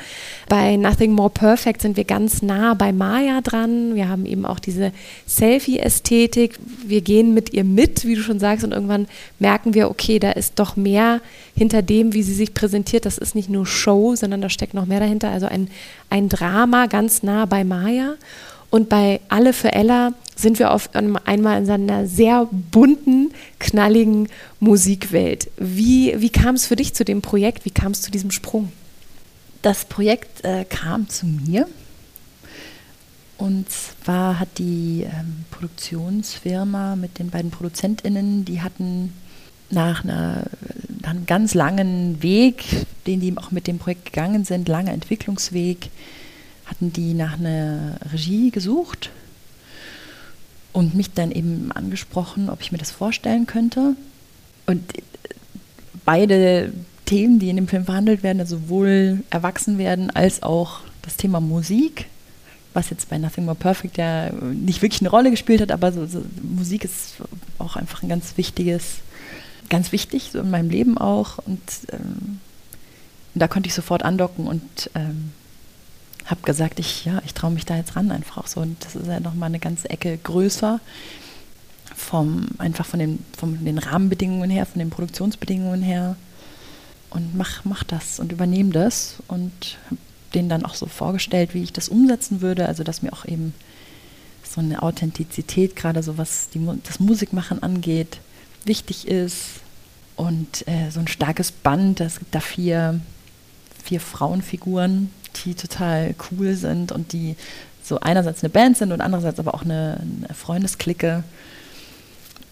Bei Nothing More Perfect sind wir ganz nah bei Maya dran. Wir haben eben auch diese Selfie-Ästhetik. Wir gehen mit ihr mit, wie du schon sagst, und irgendwann merken wir, okay, da ist doch mehr hinter dem, wie sie sich präsentiert. Das ist nicht nur Show, sondern da steckt noch mehr dahinter. Also ein, ein Drama ganz nah bei Maya. Und bei Alle für Ella sind wir auf einmal in einer sehr bunten, knalligen Musikwelt. Wie, wie kam es für dich zu dem Projekt? Wie kam es zu diesem Sprung? Das Projekt äh, kam zu mir. Und zwar hat die ähm, Produktionsfirma mit den beiden ProduzentInnen, die hatten nach, einer, nach einem ganz langen Weg, den die auch mit dem Projekt gegangen sind, langer Entwicklungsweg, hatten die nach einer Regie gesucht und mich dann eben angesprochen, ob ich mir das vorstellen könnte. Und beide Themen, die in dem Film verhandelt werden, also sowohl erwachsen werden als auch das Thema Musik, was jetzt bei Nothing More Perfect ja nicht wirklich eine Rolle gespielt hat, aber so, so Musik ist auch einfach ein ganz wichtiges, ganz wichtig so in meinem Leben auch. Und ähm, da konnte ich sofort andocken und ähm, habe gesagt, ich, ja, ich traue mich da jetzt ran einfach so. Und das ist ja nochmal eine ganze Ecke größer vom, einfach von den, von den Rahmenbedingungen her, von den Produktionsbedingungen her. Und mach, mach das und übernehme das und habe denen dann auch so vorgestellt, wie ich das umsetzen würde. Also dass mir auch eben so eine Authentizität, gerade so was die, das Musikmachen angeht, wichtig ist. Und äh, so ein starkes Band, es gibt da vier, vier Frauenfiguren, die total cool sind und die so einerseits eine Band sind und andererseits aber auch eine, eine Freundesklicke.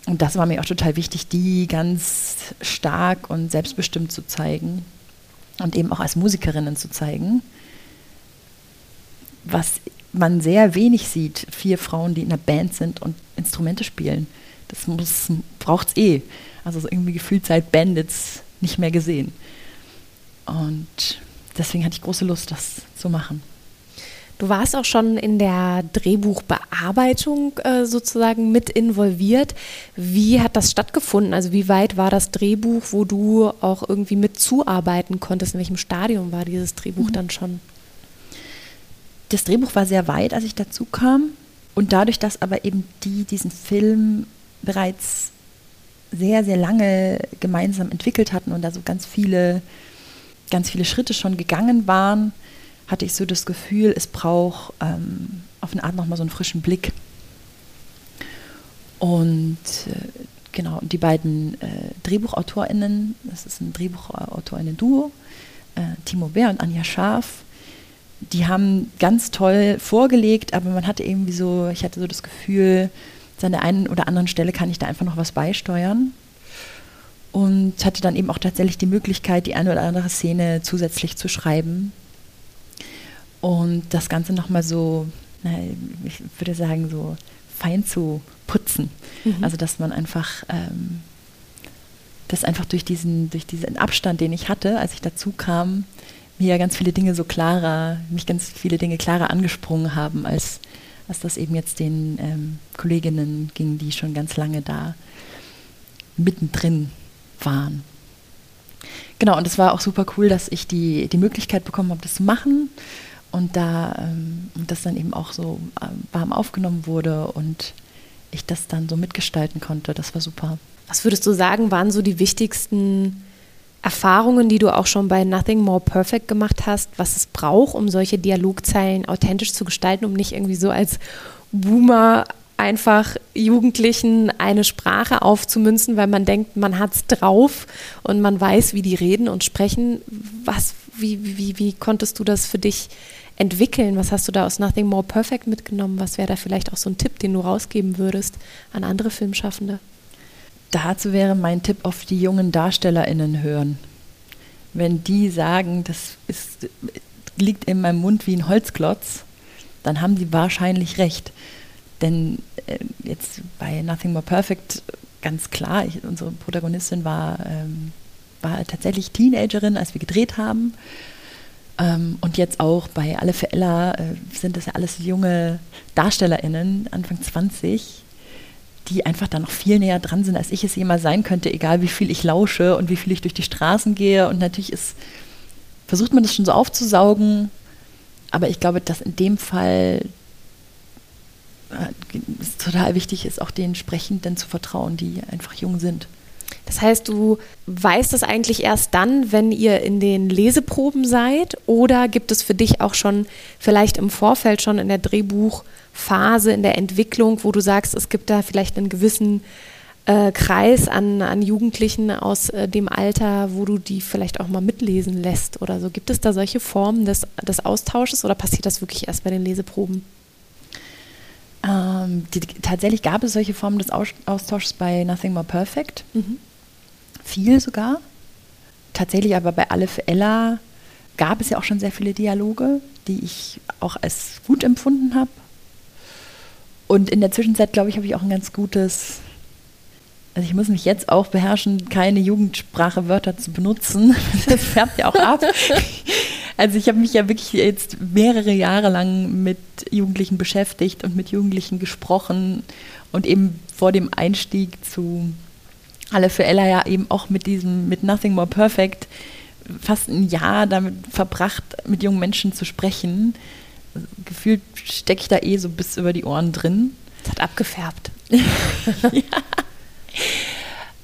und das war mir auch total wichtig, die ganz stark und selbstbestimmt zu zeigen und eben auch als Musikerinnen zu zeigen. Was man sehr wenig sieht, vier Frauen, die in einer Band sind und Instrumente spielen. Das braucht es eh. Also so irgendwie gefühlt seit Bandits nicht mehr gesehen. Und deswegen hatte ich große Lust, das zu machen. Du warst auch schon in der Drehbuchbearbeitung äh, sozusagen mit involviert. Wie hat das stattgefunden? Also wie weit war das Drehbuch, wo du auch irgendwie mit zuarbeiten konntest? In welchem Stadium war dieses Drehbuch mhm. dann schon? Das Drehbuch war sehr weit, als ich dazu kam. Und dadurch, dass aber eben die diesen Film bereits sehr, sehr lange gemeinsam entwickelt hatten und da so ganz viele, ganz viele Schritte schon gegangen waren, hatte ich so das Gefühl, es braucht ähm, auf eine Art nochmal so einen frischen Blick. Und äh, genau, die beiden äh, DrehbuchautorInnen, das ist ein DrehbuchautorInnen-Duo, äh, Timo Bär und Anja Scharf, die haben ganz toll vorgelegt, aber man hatte irgendwie so, ich hatte so das Gefühl, an der einen oder anderen Stelle kann ich da einfach noch was beisteuern. Und hatte dann eben auch tatsächlich die Möglichkeit, die eine oder andere Szene zusätzlich zu schreiben und das Ganze nochmal so, na, ich würde sagen, so fein zu putzen. Mhm. Also dass man einfach, ähm, dass einfach durch diesen, durch diesen Abstand, den ich hatte, als ich dazu kam, mir ja ganz viele Dinge so klarer, mich ganz viele Dinge klarer angesprungen haben, als, als das eben jetzt den ähm, Kolleginnen ging, die schon ganz lange da mittendrin waren. Genau, und es war auch super cool, dass ich die, die Möglichkeit bekommen habe, das zu machen und da ähm, das dann eben auch so äh, warm aufgenommen wurde und ich das dann so mitgestalten konnte. Das war super. Was würdest du sagen, waren so die wichtigsten Erfahrungen, die du auch schon bei Nothing More Perfect gemacht hast, was es braucht, um solche Dialogzeilen authentisch zu gestalten, um nicht irgendwie so als Boomer einfach Jugendlichen eine Sprache aufzumünzen, weil man denkt, man hat es drauf und man weiß, wie die reden und sprechen. Was, wie, wie, wie konntest du das für dich entwickeln? Was hast du da aus Nothing More Perfect mitgenommen? Was wäre da vielleicht auch so ein Tipp, den du rausgeben würdest an andere Filmschaffende? Dazu wäre mein Tipp auf die jungen DarstellerInnen hören. Wenn die sagen, das ist, liegt in meinem Mund wie ein Holzklotz, dann haben sie wahrscheinlich recht. Denn äh, jetzt bei Nothing More Perfect ganz klar, ich, unsere Protagonistin war, ähm, war tatsächlich Teenagerin, als wir gedreht haben. Ähm, und jetzt auch bei Alle für Ella äh, sind das ja alles junge DarstellerInnen, Anfang 20, die einfach da noch viel näher dran sind, als ich es jemals sein könnte, egal wie viel ich lausche und wie viel ich durch die Straßen gehe. Und natürlich ist, versucht man das schon so aufzusaugen, aber ich glaube, dass in dem Fall es total wichtig ist, auch den Sprechenden zu vertrauen, die einfach jung sind. Das heißt, du weißt es eigentlich erst dann, wenn ihr in den Leseproben seid oder gibt es für dich auch schon vielleicht im Vorfeld schon in der Drehbuchphase, in der Entwicklung, wo du sagst, es gibt da vielleicht einen gewissen äh, Kreis an, an Jugendlichen aus äh, dem Alter, wo du die vielleicht auch mal mitlesen lässt oder so. Gibt es da solche Formen des, des Austausches oder passiert das wirklich erst bei den Leseproben? Ähm, die, tatsächlich gab es solche Formen des Austauschs bei Nothing More Perfect. Mhm viel sogar. Tatsächlich aber bei Alle für Ella gab es ja auch schon sehr viele Dialoge, die ich auch als gut empfunden habe. Und in der Zwischenzeit, glaube ich, habe ich auch ein ganz gutes, also ich muss mich jetzt auch beherrschen, keine Jugendsprache Wörter zu benutzen. Das färbt ja auch ab. Also ich habe mich ja wirklich jetzt mehrere Jahre lang mit Jugendlichen beschäftigt und mit Jugendlichen gesprochen und eben vor dem Einstieg zu alle für Ella ja eben auch mit diesem, mit Nothing More Perfect, fast ein Jahr damit verbracht, mit jungen Menschen zu sprechen. Gefühlt stecke ich da eh so bis über die Ohren drin. Es hat abgefärbt. ja.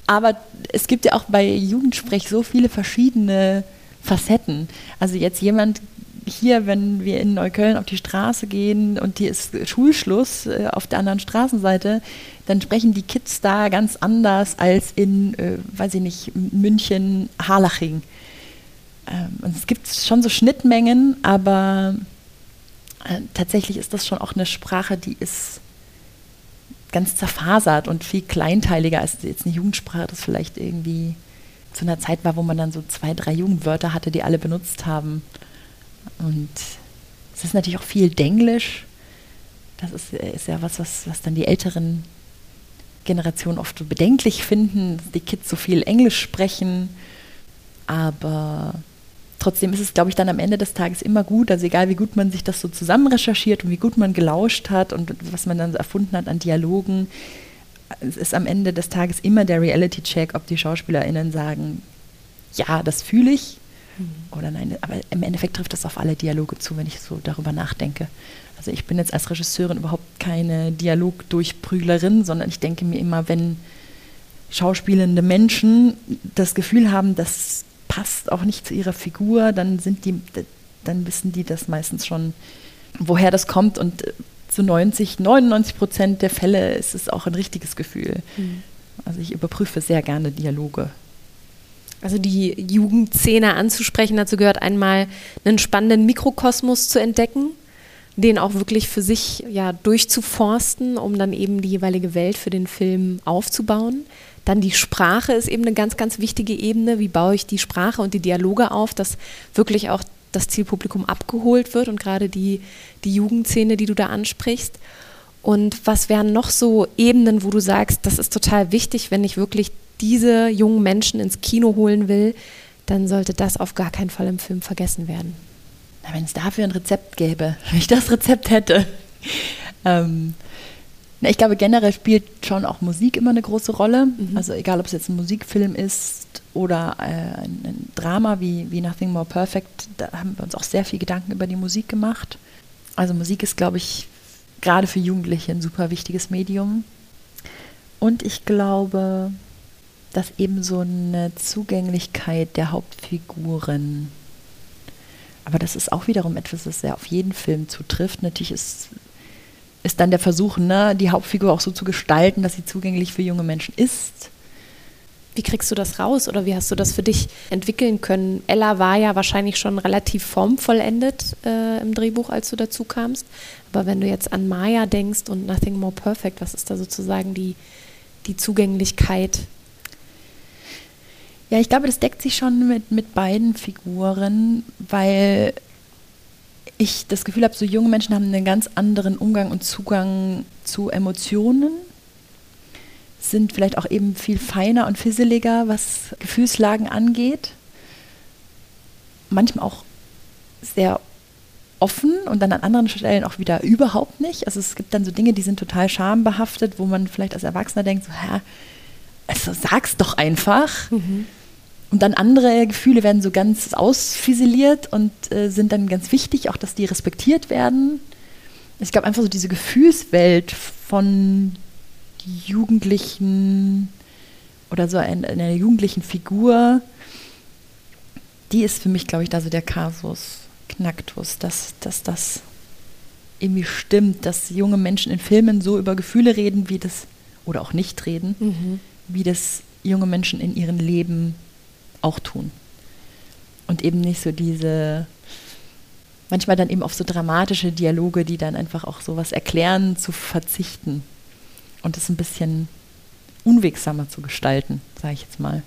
Aber es gibt ja auch bei Jugendsprech so viele verschiedene Facetten. Also jetzt jemand hier, wenn wir in Neukölln auf die Straße gehen und hier ist Schulschluss äh, auf der anderen Straßenseite, dann sprechen die Kids da ganz anders als in, äh, weiß ich nicht, München, Harlaching. Ähm, es gibt schon so Schnittmengen, aber äh, tatsächlich ist das schon auch eine Sprache, die ist, ganz zerfasert und viel kleinteiliger als jetzt eine Jugendsprache, das vielleicht irgendwie zu einer Zeit war, wo man dann so zwei, drei Jugendwörter hatte, die alle benutzt haben. Und es ist natürlich auch viel Denglisch. Das ist, ist ja was, was, was dann die älteren Generationen oft so bedenklich finden, dass die Kids so viel Englisch sprechen. Aber trotzdem ist es, glaube ich, dann am Ende des Tages immer gut, also egal wie gut man sich das so zusammen recherchiert und wie gut man gelauscht hat und was man dann erfunden hat an Dialogen, es ist am Ende des Tages immer der Reality-Check, ob die SchauspielerInnen sagen, ja, das fühle ich mhm. oder nein. Aber im Endeffekt trifft das auf alle Dialoge zu, wenn ich so darüber nachdenke. Also ich bin jetzt als Regisseurin überhaupt keine Dialogdurchprüglerin, sondern ich denke mir immer, wenn schauspielende Menschen das Gefühl haben, das passt auch nicht zu ihrer Figur, dann sind die, dann wissen die das meistens schon, woher das kommt und äh, zu 90, 99 Prozent der Fälle ist es auch ein richtiges Gefühl. Mhm. Also ich überprüfe sehr gerne Dialoge. Also die Jugendszene anzusprechen, dazu gehört einmal einen spannenden Mikrokosmos zu entdecken, den auch wirklich für sich ja durchzuforsten, um dann eben die jeweilige Welt für den Film aufzubauen. Dann die Sprache ist eben eine ganz, ganz wichtige Ebene. Wie baue ich die Sprache und die Dialoge auf, dass wirklich auch das Zielpublikum abgeholt wird und gerade die, die Jugendszene, die du da ansprichst. Und was wären noch so Ebenen, wo du sagst, das ist total wichtig, wenn ich wirklich diese jungen Menschen ins Kino holen will, dann sollte das auf gar keinen Fall im Film vergessen werden. Wenn es dafür ein Rezept gäbe, wenn ich das Rezept hätte. Ähm, ich glaube, generell spielt schon auch Musik immer eine große Rolle. Mhm. Also egal, ob es jetzt ein Musikfilm ist oder äh, ein, ein, Drama wie, wie Nothing More Perfect, da haben wir uns auch sehr viel Gedanken über die Musik gemacht. Also Musik ist, glaube ich, gerade für Jugendliche ein super wichtiges Medium. Und ich glaube, dass eben so eine Zugänglichkeit der Hauptfiguren, aber das ist auch wiederum etwas, das sehr auf jeden Film zutrifft. Natürlich ist, ist dann der Versuch, ne, die Hauptfigur auch so zu gestalten, dass sie zugänglich für junge Menschen ist. Wie kriegst du das raus oder wie hast du das für dich entwickeln können? Ella war ja wahrscheinlich schon relativ formvollendet äh, im Drehbuch, als du dazu kamst. Aber wenn du jetzt an Maya denkst und Nothing More Perfect, was ist da sozusagen die, die Zugänglichkeit ja, ich glaube, das deckt sich schon mit, mit beiden Figuren, weil ich das Gefühl habe, so junge Menschen haben einen ganz anderen Umgang und Zugang zu Emotionen, sind vielleicht auch eben viel feiner und fisseliger, was Gefühlslagen angeht. Manchmal auch sehr offen und dann an anderen Stellen auch wieder überhaupt nicht. Also es gibt dann so Dinge, die sind total schambehaftet, wo man vielleicht als Erwachsener denkt, so, hä, also sag's doch einfach. Mhm. Und dann andere Gefühle werden so ganz ausfiseliert und äh, sind dann ganz wichtig, auch dass die respektiert werden. Ich glaube einfach so diese Gefühlswelt von Jugendlichen oder so ein, einer jugendlichen Figur, die ist für mich, glaube ich, da so der Kasus Knacktus, dass, dass das irgendwie stimmt, dass junge Menschen in Filmen so über Gefühle reden, wie das, oder auch nicht reden, mhm. wie das junge Menschen in ihrem Leben auch tun. Und eben nicht so diese, manchmal dann eben auf so dramatische Dialoge, die dann einfach auch sowas erklären, zu verzichten und es ein bisschen unwegsamer zu gestalten, sage ich jetzt mal.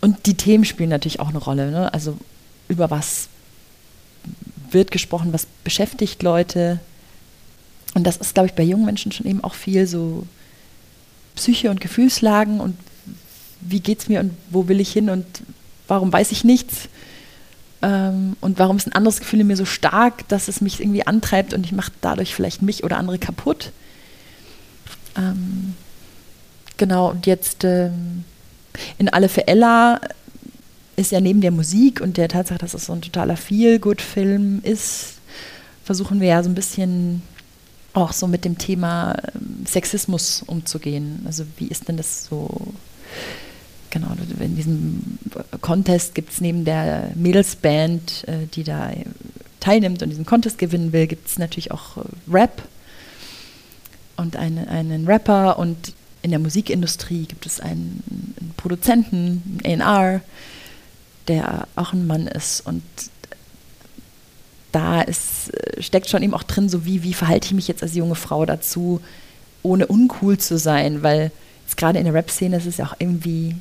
Und die Themen spielen natürlich auch eine Rolle. Ne? Also über was wird gesprochen, was beschäftigt Leute. Und das ist, glaube ich, bei jungen Menschen schon eben auch viel so Psyche und Gefühlslagen und wie geht es mir und wo will ich hin und warum weiß ich nichts ähm, und warum ist ein anderes Gefühl in mir so stark, dass es mich irgendwie antreibt und ich mache dadurch vielleicht mich oder andere kaputt. Ähm, genau, und jetzt ähm, in Alle für Ella ist ja neben der Musik und der Tatsache, dass es so ein totaler Feel-Good-Film ist, versuchen wir ja so ein bisschen auch so mit dem Thema ähm, Sexismus umzugehen. Also wie ist denn das so Genau, in diesem Contest gibt es neben der Mädelsband, äh, die da teilnimmt und diesen Contest gewinnen will, gibt es natürlich auch äh, Rap und eine, einen Rapper und in der Musikindustrie gibt es einen, einen Produzenten, einen A&R, der auch ein Mann ist und da ist, äh, steckt schon eben auch drin, so wie, wie verhalte ich mich jetzt als junge Frau dazu, ohne uncool zu sein, weil gerade in der Rap-Szene ist es ja auch irgendwie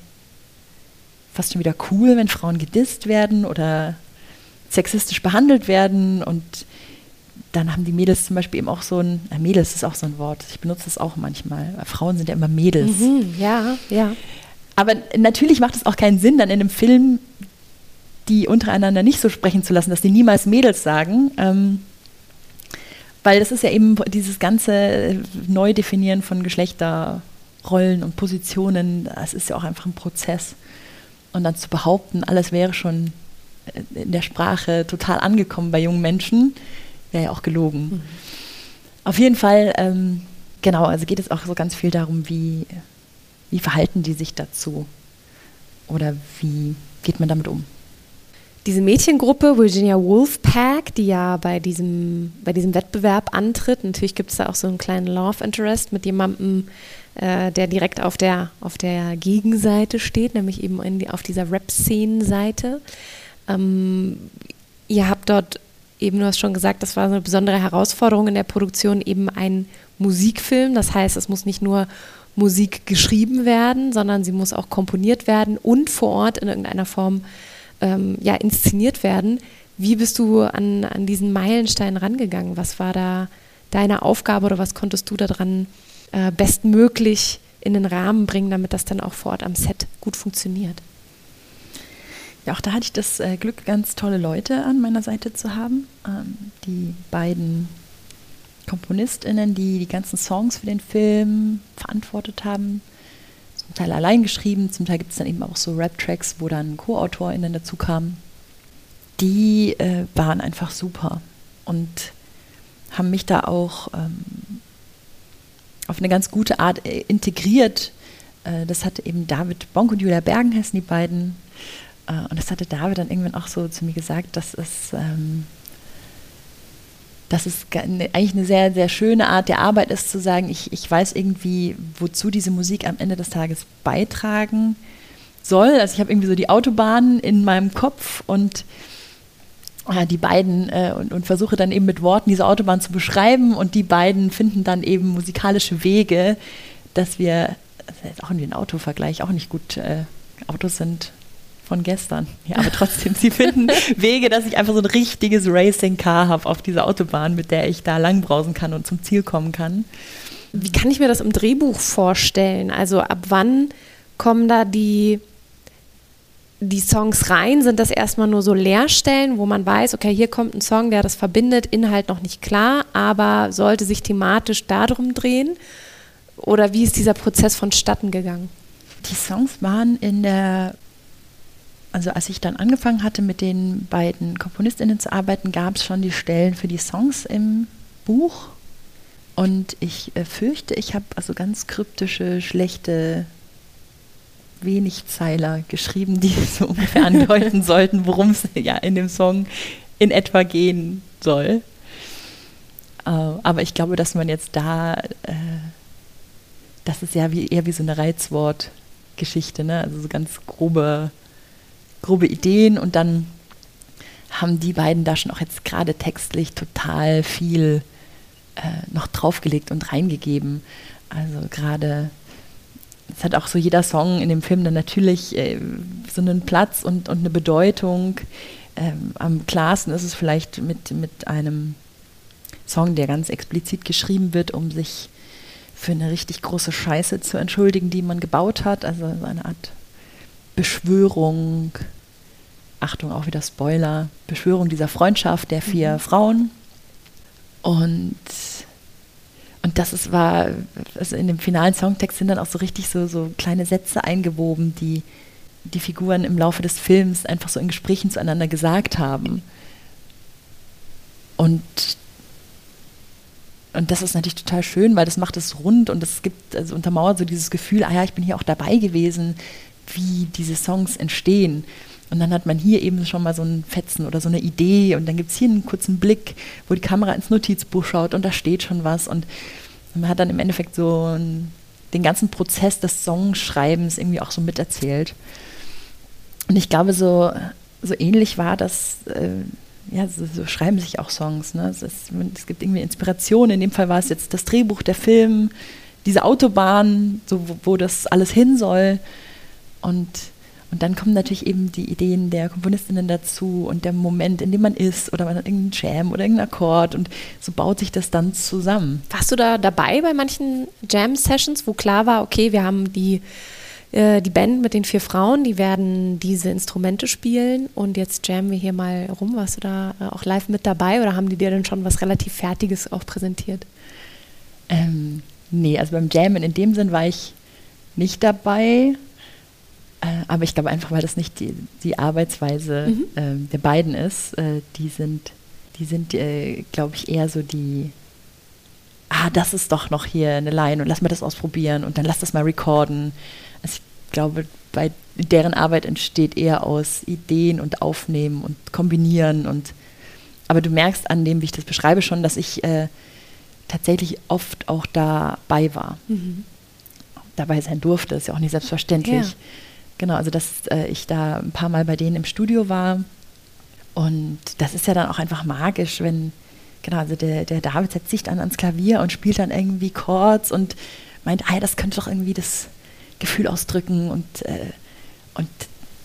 fast schon wieder cool, wenn Frauen gedisst werden oder sexistisch behandelt werden und dann haben die Mädels zum Beispiel eben auch so ein, äh, Mädels ist auch so ein Wort, ich benutze das auch manchmal, Frauen sind ja immer Mädels. Mhm, ja, ja. Aber natürlich macht es auch keinen Sinn, dann in einem Film die untereinander nicht so sprechen zu lassen, dass die niemals Mädels sagen. Ähm, weil das ist ja eben dieses ganze Neudefinieren von Geschlechterrollen und Positionen, das ist ja auch einfach ein Prozess. Und dann zu behaupten, alles wäre schon in der Sprache total angekommen bei jungen Menschen, wäre ja auch gelogen. Mhm. Auf jeden Fall, ähm, genau, also geht es auch so ganz viel darum, wie, wie verhalten die sich dazu oder wie geht man damit um. Diese Mädchengruppe Virginia Wolfpack, die ja bei diesem, bei diesem Wettbewerb antritt, natürlich gibt es da auch so einen kleinen Love Interest mit jemandem, äh, der direkt auf der, auf der Gegenseite steht, nämlich eben die, auf dieser Rap-Szenen-Seite. Ähm, ihr habt dort eben, du hast schon gesagt, das war eine besondere Herausforderung in der Produktion, eben ein Musikfilm. Das heißt, es muss nicht nur Musik geschrieben werden, sondern sie muss auch komponiert werden und vor Ort in irgendeiner Form ähm, ja, inszeniert werden. Wie bist du an, an diesen Meilenstein rangegangen? Was war da deine Aufgabe oder was konntest du daran äh, bestmöglich in den Rahmen bringen, damit das dann auch vor Ort am Set gut funktioniert? Ja, auch da hatte ich das äh, Glück, ganz tolle Leute an meiner Seite zu haben. Ähm, die beiden KomponistInnen, die die ganzen Songs für den Film verantwortet haben, zum Teil allein geschrieben, zum Teil gibt es dann eben auch so Rap-Tracks, wo dann Co-AutorInnen dazu kamen. Die äh, waren einfach super und haben mich da auch ähm, auf eine ganz gute Art äh, integriert. Äh, das hatte eben David Bonk und Julia Bergenhessen, die beiden äh, und das hatte David dann irgendwann auch so zu mir gesagt, dass es, ähm, dass es eigentlich eine sehr, sehr schöne Art der Arbeit ist, zu sagen, ich, ich weiß irgendwie, wozu diese Musik am Ende des Tages beitragen soll. Also ich habe irgendwie so die Autobahn in meinem Kopf und die beiden äh, und, und, versuche dann eben mit Worten diese Autobahn zu beschreiben und die beiden finden dann eben musikalische Wege, dass wir, das ist jetzt auch ein Autovergleich, auch nicht gut, äh, Autos sind von gestern. Ja, aber trotzdem, sie finden Wege, dass ich einfach so ein richtiges Racing-Car habe auf dieser Autobahn, mit der ich da langbrausen kann und zum Ziel kommen kann. Wie kann ich mir das im Drehbuch vorstellen? Also ab wann kommen da die, die Songs rein? Sind das erstmal nur so Leerstellen, wo man weiß, okay, hier kommt ein Song, der das verbindet, Inhalt noch nicht klar, aber sollte sich thematisch darum drehen? Oder wie ist dieser Prozess vonstatten gegangen? Die Songs waren in der also als ich dann angefangen hatte, mit den beiden KomponistInnen zu arbeiten, gab es schon die Stellen für die Songs im Buch. Und ich äh, fürchte, ich habe also ganz kryptische, schlechte Wenigzeiler geschrieben, die so ungefähr andeuten sollten, worum es ja in dem Song in etwa gehen soll. Äh, aber ich glaube, dass man jetzt da, äh, das ist ja wie, eher wie so eine Reizwortgeschichte, ne? also so ganz grobe grobe Ideen und dann haben die beiden da schon auch jetzt gerade textlich total viel äh, noch draufgelegt und reingegeben. Also gerade, es hat auch so jeder Song in dem Film dann natürlich äh, so einen Platz und, und eine Bedeutung. Ähm, am klarsten ist es vielleicht mit, mit einem Song, der ganz explizit geschrieben wird, um sich für eine richtig große Scheiße zu entschuldigen, die man gebaut hat. Also so eine Art Beschwörung, Achtung, auch wieder Spoiler, Beschwörung dieser Freundschaft der vier mhm. Frauen. Und, und das ist, war, also in dem finalen Songtext sind dann auch so richtig so, so kleine Sätze eingewoben, die die Figuren im Laufe des Films einfach so in Gesprächen zueinander gesagt haben. Und und das ist natürlich total schön, weil das macht es rund und es gibt, also untermauert so dieses Gefühl, ah ja, ich bin hier auch dabei gewesen, wie diese Songs entstehen. Und dann hat man hier eben schon mal so ein Fetzen oder so eine Idee und dann gibt es hier einen kurzen Blick, wo die Kamera ins Notizbuch schaut und da steht schon was. Und man hat dann im Endeffekt so ein, den ganzen Prozess des Songschreibens irgendwie auch so miterzählt. Und ich glaube, so, so ähnlich war das, äh, ja, so, so, schreiben sich auch Songs. Ne? Es, ist, es gibt irgendwie Inspiration. In dem Fall war es jetzt das Drehbuch, der Film, diese Autobahn, so, wo, wo das alles hin soll. Und, und dann kommen natürlich eben die Ideen der Komponistinnen dazu und der Moment, in dem man ist oder man hat irgendeinen Jam oder irgendeinen Akkord und so baut sich das dann zusammen. Warst du da dabei bei manchen Jam-Sessions, wo klar war, okay, wir haben die äh, die Band mit den vier Frauen, die werden diese Instrumente spielen und jetzt jammen wir hier mal rum. Warst du da äh, auch live mit dabei oder haben die dir dann schon was relativ Fertiges auch präsentiert? Ähm, nee, also beim Jammen in dem Sinn war ich nicht dabei. Äh, aber ich glaube einfach, weil das nicht die, die Arbeitsweise mhm. äh, der beiden ist. Äh, die sind, die sind äh, glaube ich, eher so die, ah, das ist doch noch hier eine Line und lass mal das ausprobieren und dann lass das mal recorden. Also ich glaube, bei deren Arbeit entsteht eher aus Ideen und Aufnehmen und Kombinieren und aber du merkst an dem, wie ich das beschreibe, schon, dass ich äh, tatsächlich oft auch dabei war. Mhm. Dabei sein durfte, ist ja auch nicht selbstverständlich. Ja. Genau, also dass äh, ich da ein paar Mal bei denen im Studio war. Und das ist ja dann auch einfach magisch, wenn, genau, also der, der David setzt sich dann ans Klavier und spielt dann irgendwie Chords und meint, ah das könnte doch irgendwie das Gefühl ausdrücken und, äh, und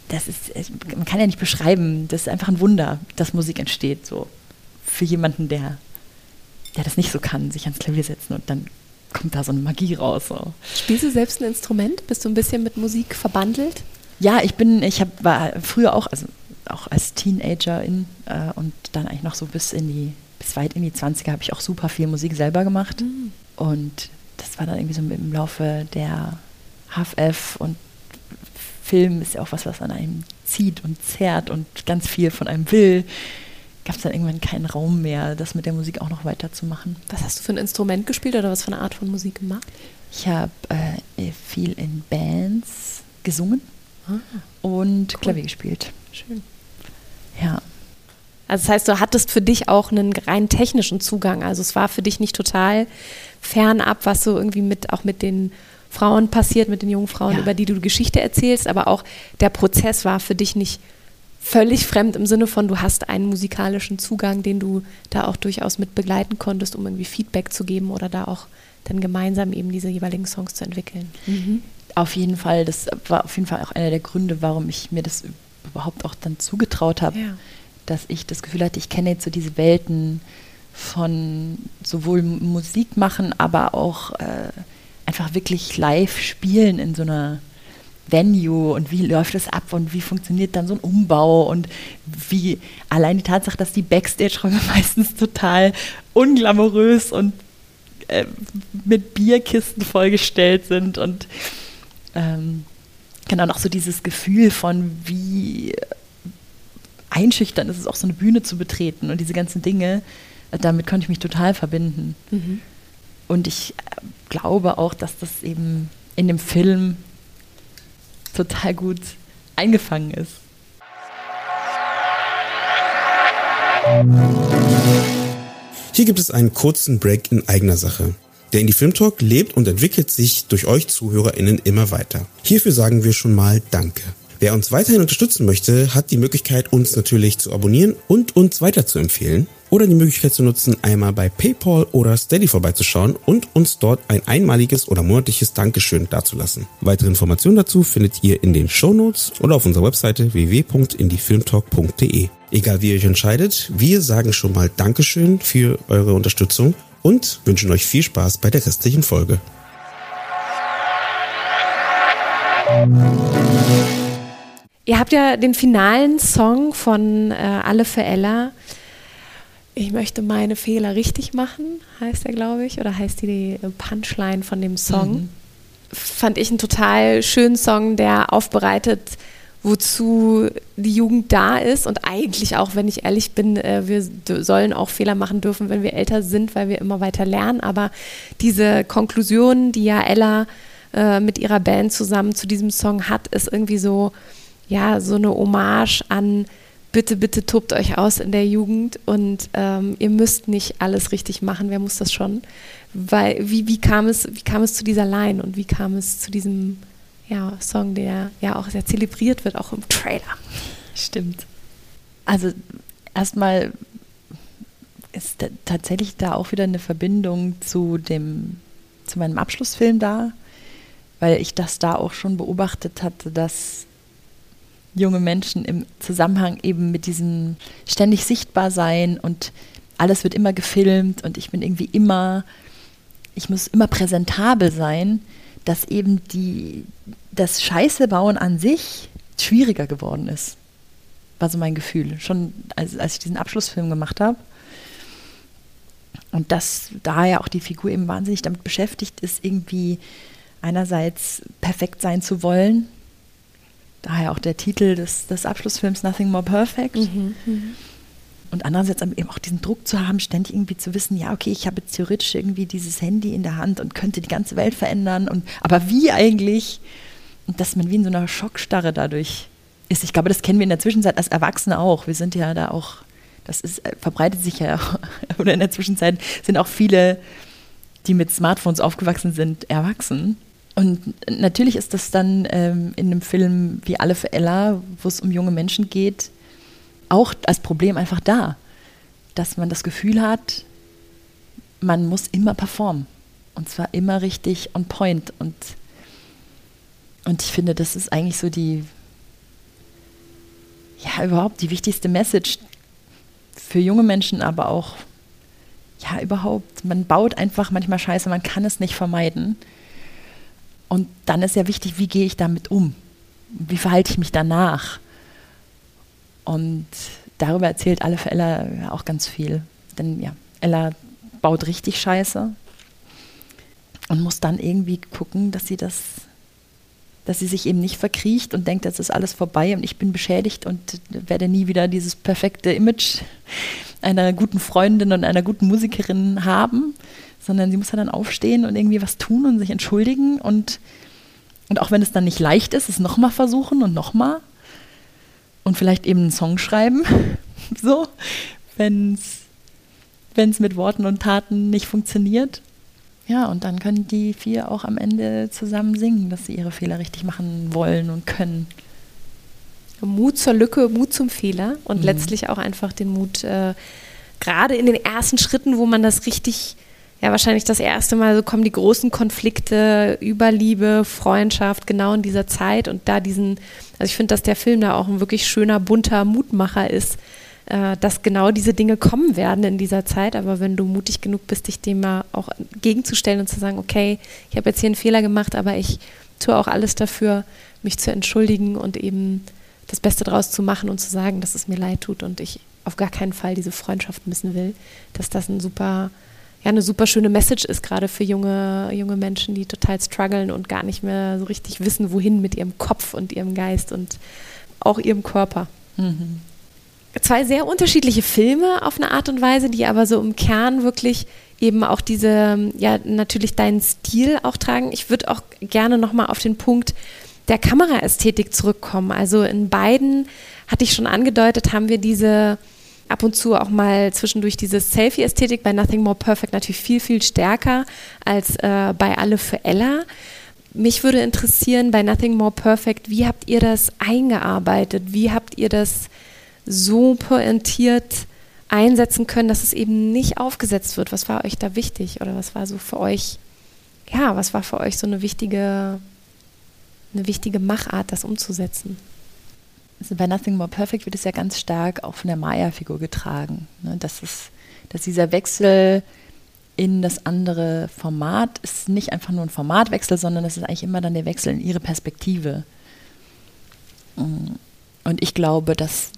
das ist, man kann ja nicht beschreiben, das ist einfach ein Wunder, dass Musik entsteht, so für jemanden, der der das nicht so kann, sich ans Klavier setzen und dann kommt da so eine Magie raus. So. Spielst du selbst ein Instrument? Bist du ein bisschen mit Musik verbandelt? Ja, ich bin, ich hab, war früher auch, also auch als Teenagerin äh, und dann eigentlich noch so bis in die, bis weit in die 20er habe ich auch super viel Musik selber gemacht. Mhm. Und das war dann irgendwie so im Laufe der HFF und Film ist ja auch was, was an einem zieht und zerrt und ganz viel von einem will gab es dann irgendwann keinen Raum mehr, das mit der Musik auch noch weiterzumachen. Was hast du für ein Instrument gespielt oder was für eine Art von Musik gemacht? Ich habe äh, viel in Bands gesungen ah, und cool. Klavier gespielt. Schön. Ja. Also das heißt, du hattest für dich auch einen rein technischen Zugang. Also es war für dich nicht total fernab, was so irgendwie mit auch mit den Frauen passiert, mit den jungen Frauen, ja. über die du Geschichte erzählst, aber auch der Prozess war für dich nicht völlig fremd im Sinne von, du hast einen musikalischen Zugang, den du da auch durchaus mit begleiten konntest, um irgendwie Feedback zu geben oder da auch dann gemeinsam eben diese jeweiligen Songs zu entwickeln. Mhm. Auf jeden Fall, das war auf jeden Fall auch einer der Gründe, warum ich mir das überhaupt auch dann zugetraut habe, ja. dass ich das Gefühl hatte, ich kenne jetzt so diese Welten von sowohl Musik machen, aber auch äh, einfach wirklich live spielen in so einer Venue und wie läuft es ab und wie funktioniert dann so ein Umbau und wie allein die Tatsache, dass die Backstage-Räume meistens total unglamourös und äh, mit Bierkisten vollgestellt sind und ähm, genau noch so dieses Gefühl von wie einschüchtern ist es auch so eine Bühne zu betreten und diese ganzen Dinge, äh, damit konnte ich mich total verbinden. Mhm. Und ich äh, glaube auch, dass das eben in dem Film total gut eingefangen ist. Hier gibt es einen kurzen Break in eigener Sache. Der Indie Film Talk lebt und entwickelt sich durch euch ZuhörerInnen immer weiter. Hierfür sagen wir schon mal Danke. Wer uns weiterhin unterstützen möchte, hat die Möglichkeit, uns natürlich zu abonnieren und uns weiter zu empfehlen oder die Möglichkeit zu nutzen, einmal bei PayPal oder Steady vorbeizuschauen und uns dort ein einmaliges oder monatliches Dankeschön dazulassen. Weitere Informationen dazu findet ihr in den Show Notes oder auf unserer Webseite www.indiefilmtalk.de. Egal wie ihr euch entscheidet, wir sagen schon mal Dankeschön für eure Unterstützung und wünschen euch viel Spaß bei der restlichen Folge. Ihr habt ja den finalen Song von äh, Alle für Ella ich möchte meine Fehler richtig machen, heißt er, glaube ich, oder heißt die, die Punchline von dem Song. Mhm. Fand ich einen total schönen Song, der aufbereitet, wozu die Jugend da ist und eigentlich auch, wenn ich ehrlich bin, äh, wir sollen auch Fehler machen dürfen, wenn wir älter sind, weil wir immer weiter lernen. Aber diese Konklusion, die ja Ella äh, mit ihrer Band zusammen zu diesem Song hat, ist irgendwie so, ja, so eine Hommage an bitte, bitte tobt euch aus in der Jugend und ähm, ihr müsst nicht alles richtig machen. Wer muss das schon? Weil, wie, wie, kam es, wie kam es zu dieser Line und wie kam es zu diesem ja, Song, der ja auch sehr zelebriert wird, auch im Trailer? Stimmt. Also erstmal ist tatsächlich da auch wieder eine Verbindung zu dem zu meinem Abschlussfilm da, weil ich das da auch schon beobachtet hatte, dass junge Menschen im Zusammenhang eben mit diesem ständig sichtbar sein und alles wird immer gefilmt und ich bin irgendwie immer, ich muss immer präsentabel sein, dass eben die, das Scheiße bauen an sich schwieriger geworden ist. War so mein Gefühl, schon als, als ich diesen Abschlussfilm gemacht habe. Und dass daher auch die Figur eben wahnsinnig damit beschäftigt ist, irgendwie einerseits perfekt sein zu wollen. Daher auch der Titel des, des Abschlussfilms Nothing More Perfect. Mhm, mh. Und andererseits eben auch diesen Druck zu haben, ständig irgendwie zu wissen, ja, okay, ich habe jetzt theoretisch irgendwie dieses Handy in der Hand und könnte die ganze Welt verändern. Und, aber wie eigentlich? Und dass man wie in so einer Schockstarre dadurch ist. Ich glaube, das kennen wir in der Zwischenzeit als Erwachsene auch. Wir sind ja da auch, das ist, äh, verbreitet sich ja, oder in der Zwischenzeit sind auch viele, die mit Smartphones aufgewachsen sind, erwachsen. Und natürlich ist das dann ähm, in einem Film wie Alle für Ella, wo es um junge Menschen geht, auch als Problem einfach da, dass man das Gefühl hat, man muss immer performen. Und zwar immer richtig on point. Und, und ich finde, das ist eigentlich so die, ja, überhaupt die wichtigste Message für junge Menschen, aber auch, ja, überhaupt. Man baut einfach manchmal Scheiße, man kann es nicht vermeiden. Und dann ist ja wichtig, wie gehe ich damit um? Wie verhalte ich mich danach? Und darüber erzählt alle für Ella auch ganz viel. Denn ja, Ella baut richtig Scheiße und muss dann irgendwie gucken, dass sie das, dass sie sich eben nicht verkriecht und denkt, das ist alles vorbei und ich bin beschädigt und werde nie wieder dieses perfekte Image einer guten Freundin und einer guten Musikerin haben, sondern sie muss ja dann aufstehen und irgendwie was tun und sich entschuldigen und, und auch wenn es dann nicht leicht ist, es nochmal versuchen und nochmal und vielleicht eben einen Song schreiben, so, wenn es mit Worten und Taten nicht funktioniert. Ja, und dann können die vier auch am Ende zusammen singen, dass sie ihre Fehler richtig machen wollen und können. Mut zur Lücke, Mut zum Fehler und mhm. letztlich auch einfach den Mut, äh, gerade in den ersten Schritten, wo man das richtig ja wahrscheinlich das erste Mal so kommen die großen Konflikte über Liebe, Freundschaft, genau in dieser Zeit und da diesen, also ich finde, dass der Film da auch ein wirklich schöner, bunter Mutmacher ist, äh, dass genau diese Dinge kommen werden in dieser Zeit, aber wenn du mutig genug bist, dich dem mal auch gegenzustellen und zu sagen, okay, ich habe jetzt hier einen Fehler gemacht, aber ich tue auch alles dafür, mich zu entschuldigen und eben das Beste draus zu machen und zu sagen, dass es mir leid tut und ich auf gar keinen Fall diese Freundschaft missen will, dass das ein super ja eine super schöne Message ist, gerade für junge, junge Menschen, die total strugglen und gar nicht mehr so richtig wissen, wohin mit ihrem Kopf und ihrem Geist und auch ihrem Körper. Mhm. Zwei sehr unterschiedliche Filme auf eine Art und Weise, die aber so im Kern wirklich eben auch diese, ja, natürlich deinen Stil auch tragen. Ich würde auch gerne nochmal auf den Punkt der Kameraästhetik zurückkommen. Also in beiden, hatte ich schon angedeutet, haben wir diese ab und zu auch mal zwischendurch diese Selfie-Ästhetik bei Nothing More Perfect natürlich viel, viel stärker als äh, bei Alle für Ella. Mich würde interessieren bei Nothing More Perfect, wie habt ihr das eingearbeitet? Wie habt ihr das so pointiert einsetzen können, dass es eben nicht aufgesetzt wird? Was war euch da wichtig oder was war so für euch, ja, was war für euch so eine wichtige, eine wichtige Machart, das umzusetzen? Also bei Nothing More Perfect wird es ja ganz stark auch von der Maya-Figur getragen. Ne? Das ist, dass dieser Wechsel in das andere Format ist nicht einfach nur ein Formatwechsel, sondern es ist eigentlich immer dann der Wechsel in ihre Perspektive. Mm. Und ich glaube, dass,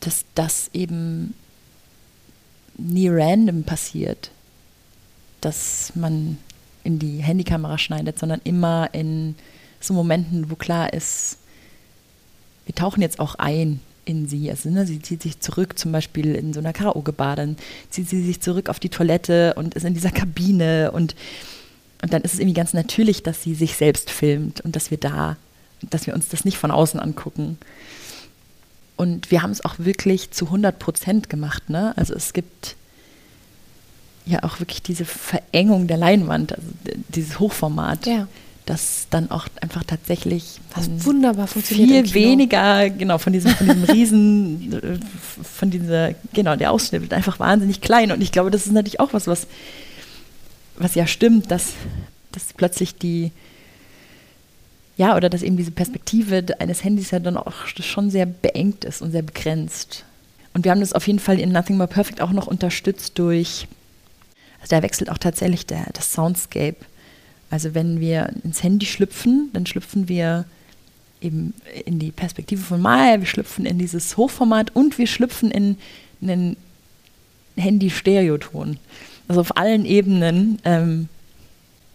dass das eben nie random passiert, dass man in die Handykamera schneidet, sondern immer in so Momenten, wo klar ist, wir tauchen jetzt auch ein in sie. Also ne, sie zieht sich zurück, zum Beispiel in so einer Karaoke-Bar, dann zieht sie sich zurück auf die Toilette und ist in dieser Kabine und, und dann ist es irgendwie ganz natürlich, dass sie sich selbst filmt und dass wir da, dass wir uns das nicht von außen angucken. Und wir haben es auch wirklich zu 100 Prozent gemacht. Ne? Also es gibt ja auch wirklich diese Verengung der Leinwand, also dieses Hochformat. Ja das dann auch einfach tatsächlich Was wunderbar funktioniert. Viel weniger, genau, von diesem, von diesem Riesen, äh, von dieser, genau, der Ausschnitt wird einfach wahnsinnig klein. Und ich glaube, das ist natürlich auch was, was, was ja stimmt, dass dass plötzlich die, ja, oder dass eben diese Perspektive eines Handys ja dann auch schon sehr beengt ist und sehr begrenzt. Und wir haben das auf jeden Fall in Nothing More Perfect auch noch unterstützt durch, also da wechselt auch tatsächlich der, das Soundscape. Also wenn wir ins Handy schlüpfen, dann schlüpfen wir eben in die Perspektive von Maya, wir schlüpfen in dieses Hochformat und wir schlüpfen in einen Handy-Stereoton. Also auf allen Ebenen. Ähm,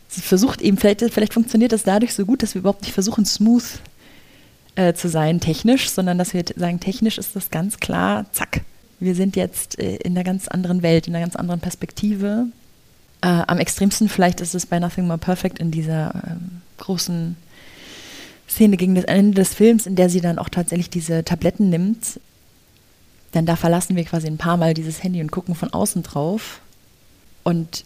versucht eben, vielleicht, vielleicht funktioniert das dadurch so gut, dass wir überhaupt nicht versuchen, smooth äh, zu sein, technisch, sondern dass wir sagen, technisch ist das ganz klar, zack. Wir sind jetzt äh, in einer ganz anderen Welt, in einer ganz anderen Perspektive. Äh, am extremsten vielleicht ist es bei Nothing More Perfect in dieser ähm, großen Szene gegen das Ende des Films, in der sie dann auch tatsächlich diese Tabletten nimmt. Denn da verlassen wir quasi ein paar Mal dieses Handy und gucken von außen drauf. Und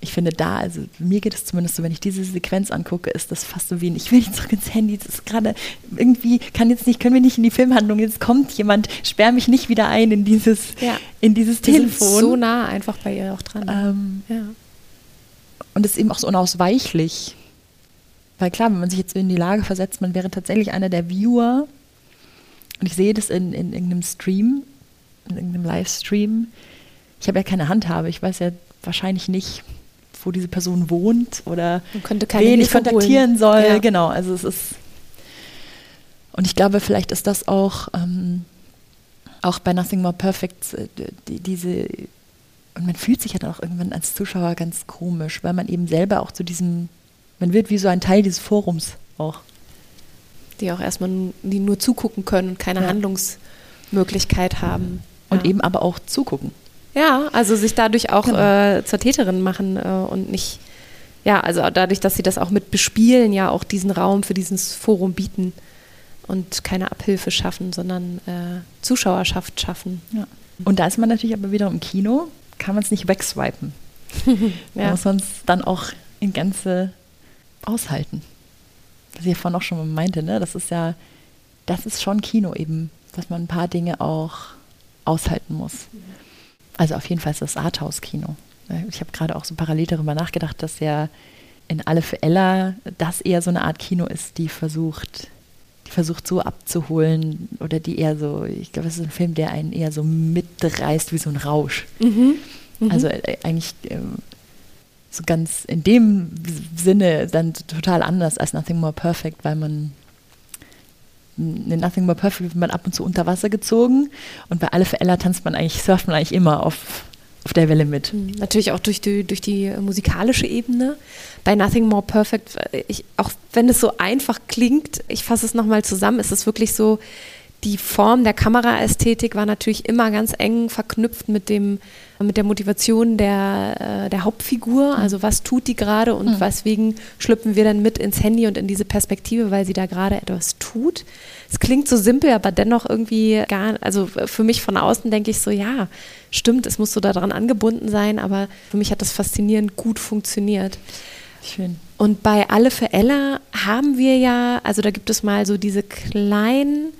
ich finde da, also mir geht es zumindest so, wenn ich diese Sequenz angucke, ist das fast so wie ein, ich will nicht zurück ins Handy, das ist gerade irgendwie, kann jetzt nicht, können wir nicht in die Filmhandlung, jetzt kommt jemand, sperr mich nicht wieder ein in dieses, ja. in dieses die Telefon. Sind so nah einfach bei ihr auch dran. Ähm, ja. Und es ist eben auch so unausweichlich. Weil klar, wenn man sich jetzt in die Lage versetzt, man wäre tatsächlich einer der Viewer und ich sehe das in, in irgendeinem Stream, in irgendeinem Livestream. Ich habe ja keine Handhabe, ich weiß ja wahrscheinlich nicht, wo diese Person wohnt oder wen ich kontaktieren holen. soll. Ja. Genau, also es ist. Und ich glaube, vielleicht ist das auch, ähm, auch bei Nothing More Perfect, äh, die, diese. Und man fühlt sich ja dann auch irgendwann als Zuschauer ganz komisch, weil man eben selber auch zu diesem man wird wie so ein Teil dieses Forums auch. Die auch erstmal die nur zugucken können und keine ja. Handlungsmöglichkeit haben. Und ja. eben aber auch zugucken. Ja, also sich dadurch auch genau. äh, zur Täterin machen äh, und nicht, ja, also dadurch, dass sie das auch mit bespielen, ja auch diesen Raum für dieses Forum bieten und keine Abhilfe schaffen, sondern äh, Zuschauerschaft schaffen. Ja. Und da ist man natürlich aber wieder im Kino, kann man es nicht wegswipen. ja. muss man es dann auch in ganze aushalten. Was ich vorhin auch schon mal meinte, ne? Das ist ja, das ist schon Kino eben, dass man ein paar Dinge auch aushalten muss. Also auf jeden Fall ist das Arthouse-Kino. Ich habe gerade auch so parallel darüber nachgedacht, dass ja in Alle für Ella das eher so eine Art Kino ist, die versucht, die versucht so abzuholen oder die eher so, ich glaube, es ist ein Film, der einen eher so mitreißt wie so ein Rausch. Mhm. Mhm. Also äh, eigentlich ähm, so ganz in dem Sinne dann total anders als Nothing More Perfect, weil man in Nothing More Perfect wird man ab und zu unter Wasser gezogen und bei Alle für Ella tanzt man eigentlich, surft man eigentlich immer auf, auf der Welle mit. Mhm. Natürlich auch durch die, durch die musikalische Ebene. Bei Nothing More Perfect, ich, auch wenn es so einfach klingt, ich fasse es nochmal zusammen, ist es wirklich so, die Form der Kameraästhetik war natürlich immer ganz eng verknüpft mit dem mit der Motivation der, äh, der Hauptfigur, mhm. also was tut die gerade und mhm. weswegen schlüpfen wir dann mit ins Handy und in diese Perspektive, weil sie da gerade etwas tut. Es klingt so simpel, aber dennoch irgendwie gar, also für mich von außen denke ich so, ja, stimmt, es muss so daran angebunden sein, aber für mich hat das faszinierend gut funktioniert. Schön. Und bei Alle für Ella haben wir ja, also da gibt es mal so diese kleinen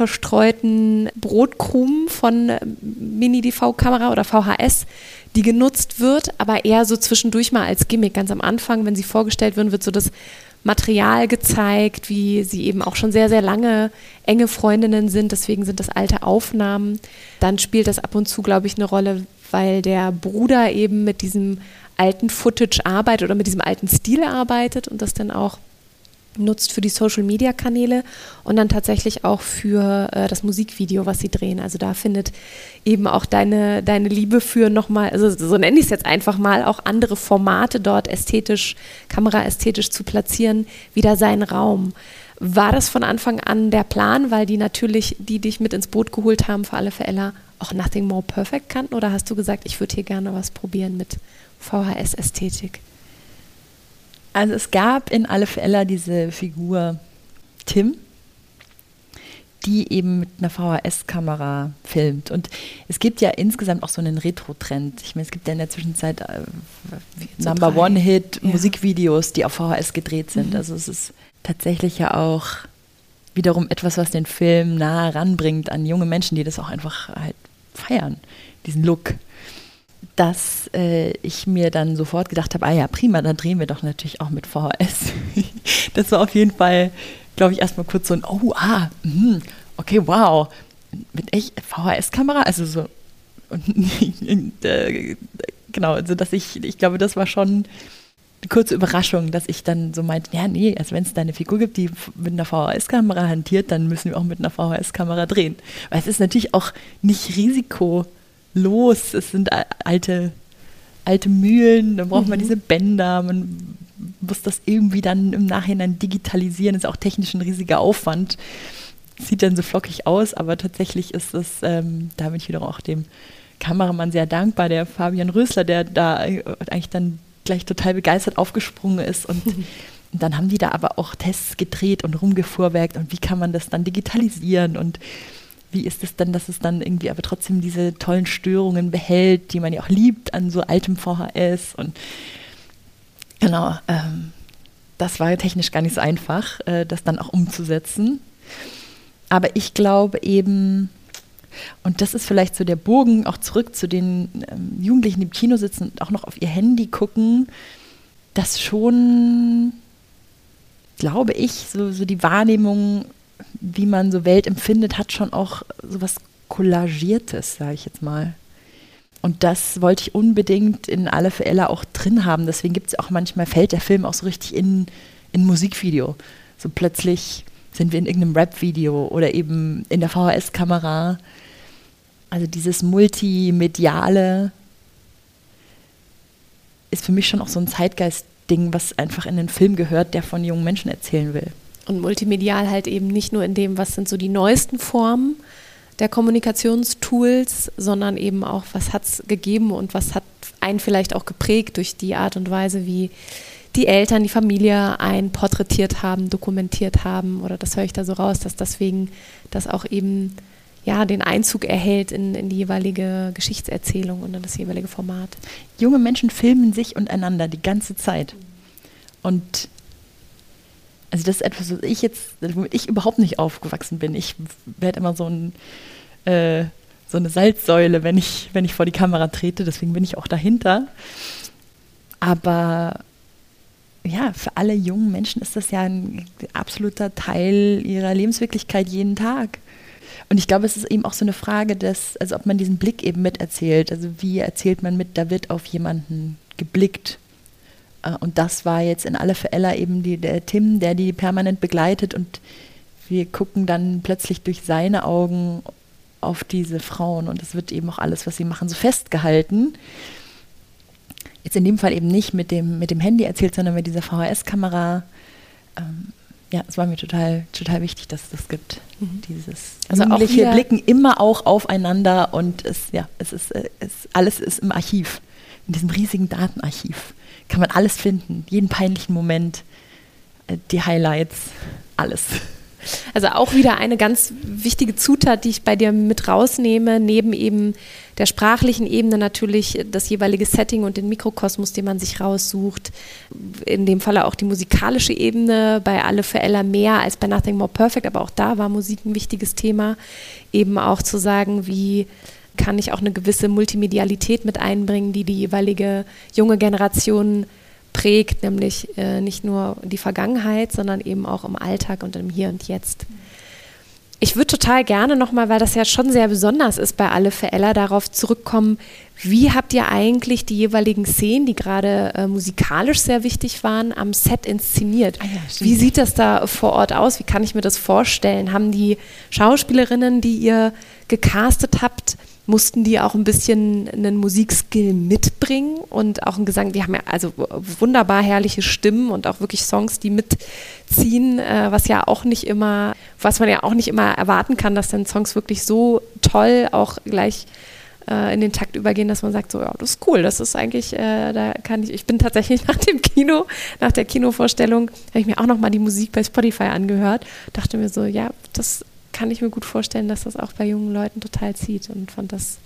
verstreuten Brotkrumen von Mini-DV-Kamera oder VHS, die genutzt wird, aber eher so zwischendurch mal als Gimmick. Ganz am Anfang, wenn sie vorgestellt werden, wird so das Material gezeigt, wie sie eben auch schon sehr, sehr lange enge Freundinnen sind. Deswegen sind das alte Aufnahmen. Dann spielt das ab und zu, glaube ich, eine Rolle, weil der Bruder eben mit diesem alten Footage arbeitet oder mit diesem alten Stil arbeitet und das dann auch nutzt für die Social-Media-Kanäle und dann tatsächlich auch für äh, das Musikvideo, was sie drehen. Also da findet eben auch deine, deine Liebe für nochmal, also so nenne ich es jetzt einfach mal, auch andere Formate dort ästhetisch, kameraästhetisch zu platzieren, wieder seinen Raum. War das von Anfang an der Plan, weil die natürlich, die dich mit ins Boot geholt haben, für alle Fälle auch Nothing More Perfect kannten? Oder hast du gesagt, ich würde hier gerne was probieren mit VHS-Ästhetik? Also es gab in Alle Fälle diese Figur Tim, die eben mit einer VHS-Kamera filmt. Und es gibt ja insgesamt auch so einen Retro-Trend. Ich meine, es gibt ja in der Zwischenzeit äh, so Number One-Hit-Musikvideos, ja. die auf VHS gedreht sind. Mhm. Also es ist tatsächlich ja auch wiederum etwas, was den Film nahe ranbringt an junge Menschen, die das auch einfach halt feiern, diesen Look dass äh, ich mir dann sofort gedacht habe, ah ja, prima, dann drehen wir doch natürlich auch mit VHS. das war auf jeden Fall, glaube ich, erstmal kurz so ein, oh, ah, mh, okay, wow, mit echt VHS-Kamera, also so, und, äh, genau, also dass ich, ich glaube, das war schon eine kurze Überraschung, dass ich dann so meinte, ja, nee, also wenn es da eine Figur gibt, die mit einer VHS-Kamera hantiert, dann müssen wir auch mit einer VHS-Kamera drehen. Weil es ist natürlich auch nicht risikolos, es sind alte, alte Mühlen, da braucht mhm. man diese Bänder, man muss das irgendwie dann im Nachhinein digitalisieren, das ist auch technisch ein riesiger Aufwand. Sieht dann so flockig aus, aber tatsächlich ist es, ähm, da bin ich wieder auch dem Kameramann sehr dankbar, der Fabian Rösler, der da eigentlich dann gleich total begeistert aufgesprungen ist. Und Und dann haben die da aber auch Tests gedreht und rumgefuhrwerkt. Und wie kann man das dann digitalisieren? Und wie ist es dann, dass es dann irgendwie aber trotzdem diese tollen Störungen behält, die man ja auch liebt an so altem VHS und genau, ähm, das war technisch gar nicht so einfach, äh, das dann auch umzusetzen. Aber ich glaube eben, und das ist vielleicht so der Bogen auch zurück zu den ähm, Jugendlichen, die im Kino sitzen und auch noch auf ihr Handy gucken, dass schon, glaube ich, so, so die Wahrnehmung, wie man so Welt empfindet, hat schon auch so was Collagiertes, sage ich jetzt mal. Und das wollte ich unbedingt in alle Ella auch drin haben. Deswegen gibt es auch manchmal, fällt der Film auch so richtig in, in Musikvideo. So plötzlich sind wir in irgendeinem Rap-Video oder eben in der VHS-Kamera. Also dieses Multimediale ist für mich schon auch so ein Zeitgeist-Ding, was einfach in den Film gehört, der von jungen Menschen erzählen will. Und multimedial halt eben nicht nur in dem, was sind so die neuesten Formen der Kommunikationstools, sondern eben auch, was hat es gegeben und was hat einen vielleicht auch geprägt durch die Art und Weise, wie die Eltern, die Familie ein porträtiert haben, dokumentiert haben. Oder das höre ich da so raus, dass deswegen das auch eben ja, den Einzug erhält in, in die jeweilige Geschichtserzählung und in das jeweilige Format. Junge Menschen filmen sich untereinander die ganze Zeit. Und also das ist etwas, was ich jetzt, womit ich überhaupt nicht aufgewachsen bin. Ich werde immer so, ein, äh, so eine Salzsäule, wenn ich, wenn ich vor die Kamera trete, deswegen bin ich auch dahinter. Aber ja, für alle jungen Menschen ist das ja ein absoluter Teil ihrer Lebenswirklichkeit jeden Tag. Und ich glaube, es ist eben auch so eine Frage, dass, also ob man diesen Blick eben miterzählt. Also wie erzählt man mit, da wird auf jemanden geblickt. Äh, und das war jetzt in alle Fälle eben die, der Tim, der die permanent begleitet und wir gucken dann plötzlich durch seine Augen auf diese Frauen und es wird eben auch alles, was sie machen, so festgehalten jetzt in dem Fall eben nicht mit dem, mit dem Handy erzählt, sondern mit dieser VHS-Kamera. Ähm, ja, es war mir total, total wichtig, dass es das gibt. Mhm. Dieses also Jugendliche blicken immer auch aufeinander und es, ja, es ist, äh, es, alles ist im Archiv, in diesem riesigen Datenarchiv. Kann man alles finden, jeden peinlichen Moment, äh, die Highlights, alles. Also auch wieder eine ganz wichtige Zutat, die ich bei dir mit rausnehme, neben eben der sprachlichen Ebene natürlich das jeweilige Setting und den Mikrokosmos, den man sich raussucht. In dem Falle auch die musikalische Ebene, bei Alle für Ella mehr als bei Nothing More Perfect, aber auch da war Musik ein wichtiges Thema. Eben auch zu sagen, wie kann ich auch eine gewisse Multimedialität mit einbringen, die die jeweilige junge Generation prägt, nämlich äh, nicht nur die Vergangenheit, sondern eben auch im Alltag und im Hier und Jetzt. Ich würde total gerne nochmal, weil das ja schon sehr besonders ist bei Alle für Ella, darauf zurückkommen, wie habt ihr eigentlich die jeweiligen Szenen, die gerade äh, musikalisch sehr wichtig waren, am Set inszeniert? Ah ja, wie sieht das da vor Ort aus? Wie kann ich mir das vorstellen? Haben die Schauspielerinnen, die ihr gecastet habt, mussten die auch ein bisschen einen Musikskill mitbringen und auch einen Gesang. Die haben ja also wunderbar herrliche Stimmen und auch wirklich Songs, die mitziehen, äh, was ja auch nicht immer, was man ja auch nicht immer erwarten kann, dass dann Songs wirklich so toll auch gleich äh, in den Takt übergehen, dass man sagt, so, ja, das ist cool, das ist eigentlich, äh, da kann ich, ich bin tatsächlich nach dem Kino, nach der Kinovorstellung, habe ich mir auch nochmal die Musik bei Spotify angehört, dachte mir so, ja, das kann ich mir gut vorstellen, dass das auch bei jungen Leuten total zieht und fand das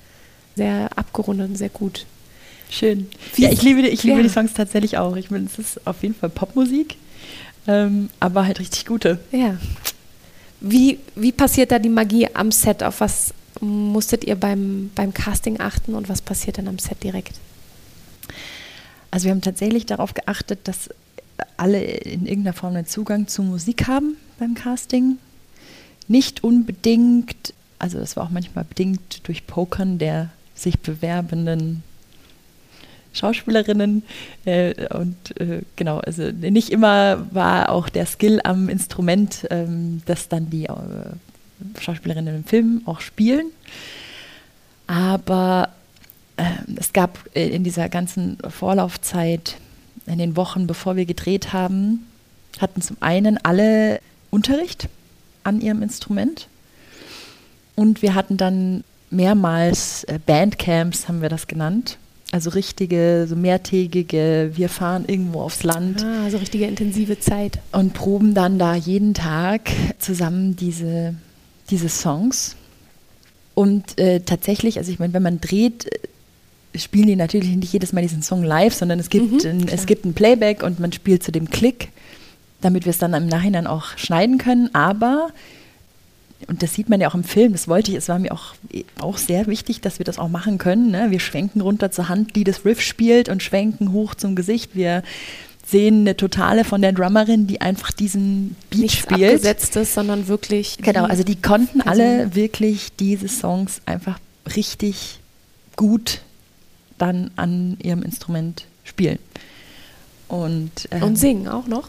sehr abgerundet und sehr gut. Schön. ja, ich liebe, ich liebe ja. die Songs tatsächlich auch. Ich meine, es ist auf jeden Fall Popmusik, ähm, aber halt richtig gute. Ja. Wie, wie passiert da die Magie am Set? Auf was musstet ihr beim, beim Casting achten und was passiert dann am Set direkt? Also wir haben tatsächlich darauf geachtet, dass alle in irgendeiner Form einen Zugang zu Musik haben beim Casting. Nicht unbedingt, also das war auch manchmal bedingt durch Pokern der sich bewerbenden Schauspielerinnen. Äh, und äh, genau, also nicht immer war auch der Skill am Instrument, ähm, das dann die äh, Schauspielerinnen im Film auch spielen. Aber ähm, es gab in dieser ganzen Vorlaufzeit, in den Wochen, bevor wir gedreht haben, hatten zum einen alle Unterricht an ihrem Instrument. Und wir hatten dann mehrmals äh, Bandcamps, haben wir das genannt. Also richtige, so mehrtägige, wir fahren irgendwo aufs Land. Ah, so richtige intensive Zeit. Und proben dann da jeden Tag zusammen diese, diese Songs. Und äh, tatsächlich, also ich meine, wenn man dreht, äh, spielen die natürlich nicht jedes Mal diesen Song live, sondern es gibt, mhm, ein, es gibt ein Playback und man spielt zu dem Klick, damit wir es dann im Nachhinein auch schneiden können. Aber und das sieht man ja auch im Film, das wollte ich, es war mir auch, auch sehr wichtig, dass wir das auch machen können. Ne? Wir schwenken runter zur Hand, die das Riff spielt und schwenken hoch zum Gesicht. Wir sehen eine Totale von der Drummerin, die einfach diesen Beat Nichts spielt. Abgesetztes, sondern wirklich. Genau, also die konnten alle wirklich diese Songs einfach richtig gut dann an ihrem Instrument spielen. Und, ähm, und singen auch noch?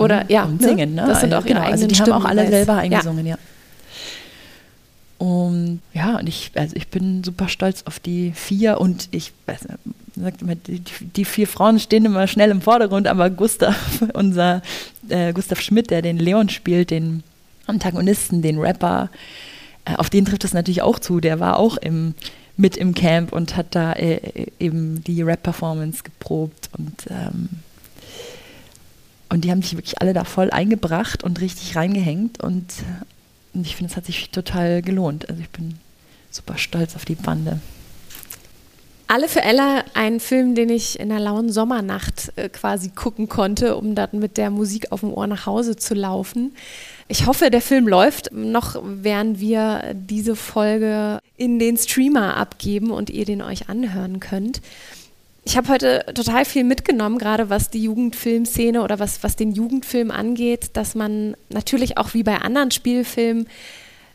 Oder ja, und singen, ne? Das sind auch genau, ihre also die Stimmen, haben auch alle selber eingesungen, ja. ja. Und ja, und ich, also ich bin super stolz auf die vier und ich weiß sagt immer, die, die, vier Frauen stehen immer schnell im Vordergrund, aber Gustav, unser äh, Gustav Schmidt, der den Leon spielt, den Antagonisten, den Rapper, äh, auf den trifft es natürlich auch zu. Der war auch im, mit im Camp und hat da äh, eben die Rap-Performance geprobt und ähm, und die haben sich wirklich alle da voll eingebracht und richtig reingehängt und ich finde, es hat sich total gelohnt. Also ich bin super stolz auf die Bande. Alle für Ella, ein Film, den ich in einer lauen Sommernacht äh, quasi gucken konnte, um dann mit der Musik auf dem Ohr nach Hause zu laufen. Ich hoffe, der Film läuft noch, während wir diese Folge in den Streamer abgeben und ihr den euch anhören könnt ich habe heute total viel mitgenommen, gerade was die Jugendfilmszene oder was, was den Jugendfilm angeht, dass man natürlich auch wie bei anderen Spielfilmen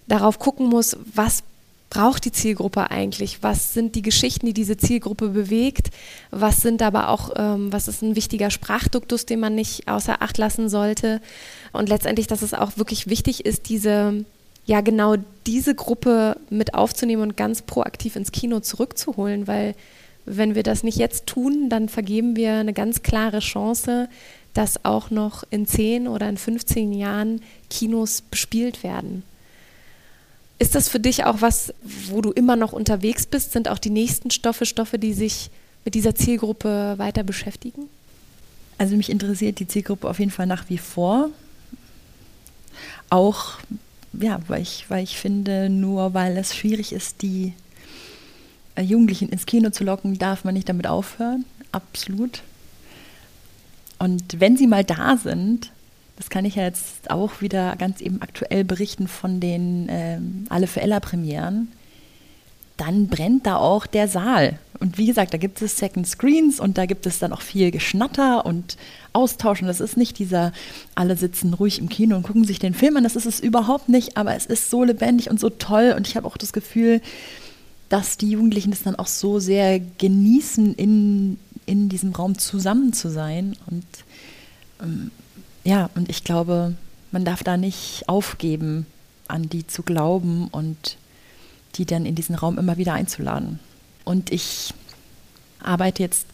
darauf gucken muss, was braucht die Zielgruppe eigentlich? Was sind die Geschichten, die diese Zielgruppe bewegt? Was sind aber auch, ähm, was ist ein wichtiger Sprachduktus, den man nicht außer Acht lassen sollte? Und letztendlich, dass es auch wirklich wichtig ist, diese, ja, genau diese Gruppe mit aufzunehmen und ganz proaktiv ins Kino zurückzuholen, weil wenn wir das nicht jetzt tun, dann vergeben wir eine ganz klare Chance, dass auch noch in 10 oder in 15 Jahren Kinos bespielt werden. Ist das für dich auch was, wo du immer noch unterwegs bist? Sind auch die nächsten Stoffe Stoffe, die sich mit dieser Zielgruppe weiter beschäftigen? Also mich interessiert die Zielgruppe auf jeden Fall nach wie vor. Auch, ja, weil ich, weil ich finde, nur weil es schwierig ist, die Jugendlichen ins Kino zu locken, darf man nicht damit aufhören. Absolut. Und wenn sie mal da sind, das kann ich ja jetzt auch wieder ganz eben aktuell berichten von den ähm, Alle für Ella Premieren, dann brennt da auch der Saal. Und wie gesagt, da gibt es Second Screens und da gibt es dann auch viel Geschnatter und Austausch. Und das ist nicht dieser, alle sitzen ruhig im Kino und gucken sich den Film an. Das ist es überhaupt nicht, aber es ist so lebendig und so toll. Und ich habe auch das Gefühl, dass die Jugendlichen das dann auch so sehr genießen, in, in diesem Raum zusammen zu sein. Und ähm, ja, und ich glaube, man darf da nicht aufgeben, an die zu glauben und die dann in diesen Raum immer wieder einzuladen. Und ich arbeite jetzt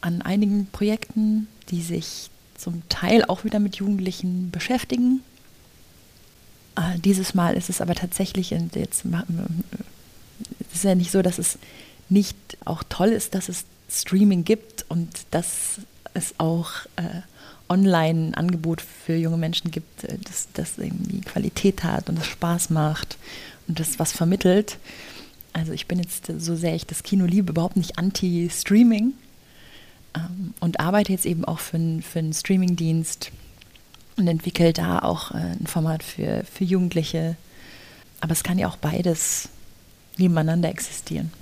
an einigen Projekten, die sich zum Teil auch wieder mit Jugendlichen beschäftigen. Äh, dieses Mal ist es aber tatsächlich, jetzt es ist ja nicht so, dass es nicht auch toll ist, dass es Streaming gibt und dass es auch äh, online ein Angebot für junge Menschen gibt, äh, das, das irgendwie Qualität hat und das Spaß macht und das was vermittelt. Also ich bin jetzt, so sehr ich das Kino liebe, überhaupt nicht anti-Streaming ähm, und arbeite jetzt eben auch für, für einen Streamingdienst und entwickle da auch äh, ein Format für, für Jugendliche. Aber es kann ja auch beides nebeneinander existieren.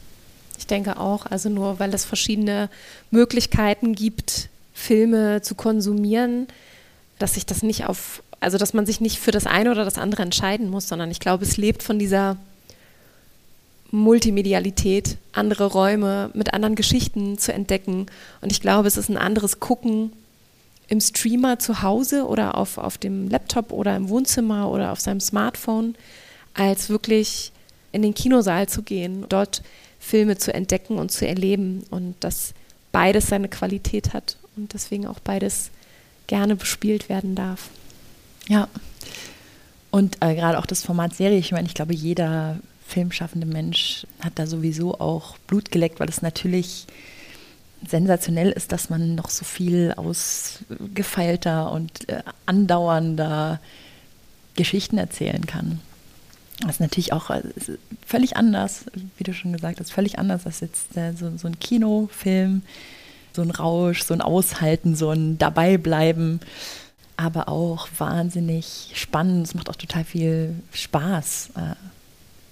Ich denke auch, also nur weil es verschiedene Möglichkeiten gibt, Filme zu konsumieren, dass sich das nicht auf, also dass man sich nicht für das eine oder das andere entscheiden muss, sondern ich glaube, es lebt von dieser Multimedialität, andere Räume mit anderen Geschichten zu entdecken. Und ich glaube, es ist ein anderes Gucken im Streamer zu Hause oder auf, auf dem Laptop oder im Wohnzimmer oder auf seinem Smartphone, als wirklich in den Kinosaal zu gehen, dort Filme zu entdecken und zu erleben und dass beides seine Qualität hat und deswegen auch beides gerne bespielt werden darf. Ja. Und äh, gerade auch das Format Serie, ich meine, ich glaube, jeder filmschaffende Mensch hat da sowieso auch Blut geleckt, weil es natürlich sensationell ist, dass man noch so viel ausgefeilter und äh, andauernder Geschichten erzählen kann. Das ist natürlich auch äh, völlig anders, wie du schon gesagt hast, völlig anders als jetzt äh, so, so ein Kinofilm, so ein Rausch, so ein Aushalten, so ein Dabeibleiben, aber auch wahnsinnig spannend. Es macht auch total viel Spaß, äh,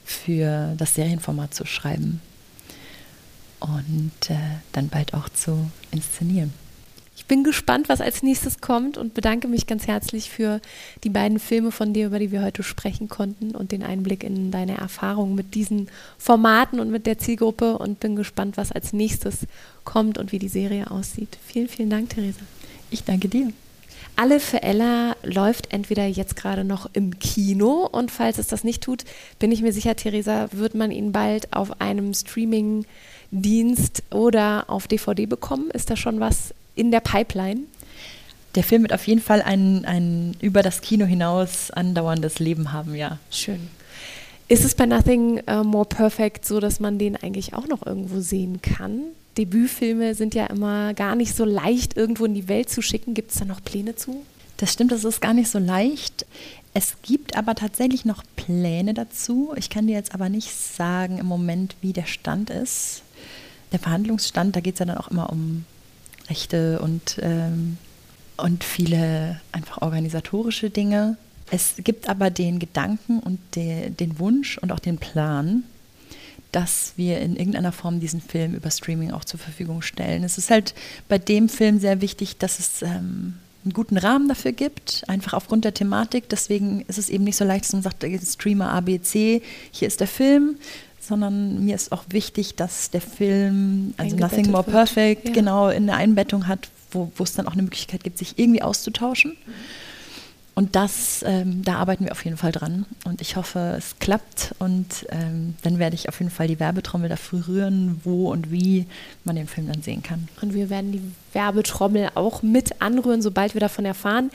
für das Serienformat zu schreiben und dann bald auch zu inszenieren. Ich bin gespannt, was als nächstes kommt und bedanke mich ganz herzlich für die beiden Filme von dir, über die wir heute sprechen konnten und den Einblick in deine Erfahrungen mit diesen Formaten und mit der Zielgruppe und bin gespannt, was als nächstes kommt und wie die Serie aussieht. Vielen, vielen Dank, Theresa. Ich danke dir. Alle für Ella läuft entweder jetzt gerade noch im Kino und falls es das nicht tut, bin ich mir sicher, Theresa, wird man ihn bald auf einem Streaming-Dienst oder auf DVD bekommen. Ist da schon was in der Pipeline? Der Film wird auf jeden Fall ein, ein über das Kino hinaus andauerndes Leben haben, ja. Schön. Ist es bei Nothing uh, More Perfect so, dass man den eigentlich auch noch irgendwo sehen kann? Debütfilme sind ja immer gar nicht so leicht irgendwo in die Welt zu schicken. Gibt es da noch Pläne zu? Das stimmt, das ist gar nicht so leicht. Es gibt aber tatsächlich noch Pläne dazu. Ich kann dir jetzt aber nicht sagen im Moment, wie der Stand ist. Der Verhandlungsstand, da geht es ja dann auch immer um Rechte und, ähm, und viele einfach organisatorische Dinge. Es gibt aber den Gedanken und de, den Wunsch und auch den Plan, dass wir in irgendeiner Form diesen Film über Streaming auch zur Verfügung stellen. Es ist halt bei dem Film sehr wichtig, dass es ähm, einen guten Rahmen dafür gibt, einfach aufgrund der Thematik. Deswegen ist es eben nicht so leicht, dass man sagt, Streamer ABC, hier ist der Film, sondern mir ist auch wichtig, dass der Film, also Nothing More wird. Perfect, ja. genau in der Einbettung hat, wo, es dann auch eine Möglichkeit gibt, sich irgendwie auszutauschen. Mhm. Und das, ähm, da arbeiten wir auf jeden Fall dran. Und ich hoffe, es klappt. Und ähm, dann werde ich auf jeden Fall die Werbetrommel dafür rühren, wo und wie man den Film dann sehen kann. Und wir werden die Werbetrommel auch mit anrühren, sobald wir davon erfahren.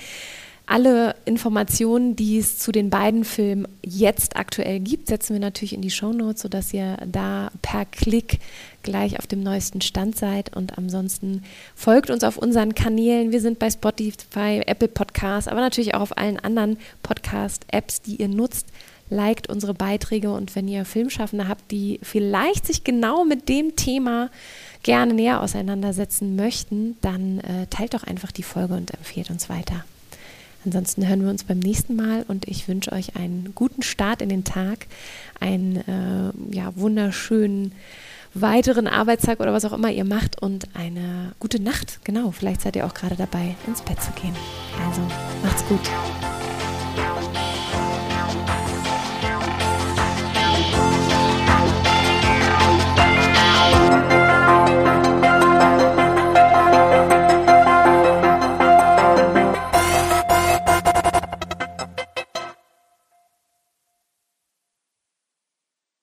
Alle Informationen, die es zu den beiden Filmen jetzt aktuell gibt, setzen wir natürlich in die Show Notes, sodass ihr da per Klick gleich auf dem neuesten Stand seid. Und ansonsten folgt uns auf unseren Kanälen. Wir sind bei Spotify, Apple Podcasts, aber natürlich auch auf allen anderen Podcast-Apps, die ihr nutzt. Liked unsere Beiträge und wenn ihr Filmschaffende habt, die vielleicht sich genau mit dem Thema gerne näher auseinandersetzen möchten, dann äh, teilt doch einfach die Folge und empfehlt uns weiter. Ansonsten hören wir uns beim nächsten Mal und ich wünsche euch einen guten Start in den Tag, einen äh, ja, wunderschönen weiteren Arbeitstag oder was auch immer ihr macht und eine gute Nacht. Genau, vielleicht seid ihr auch gerade dabei, ins Bett zu gehen. Also macht's gut.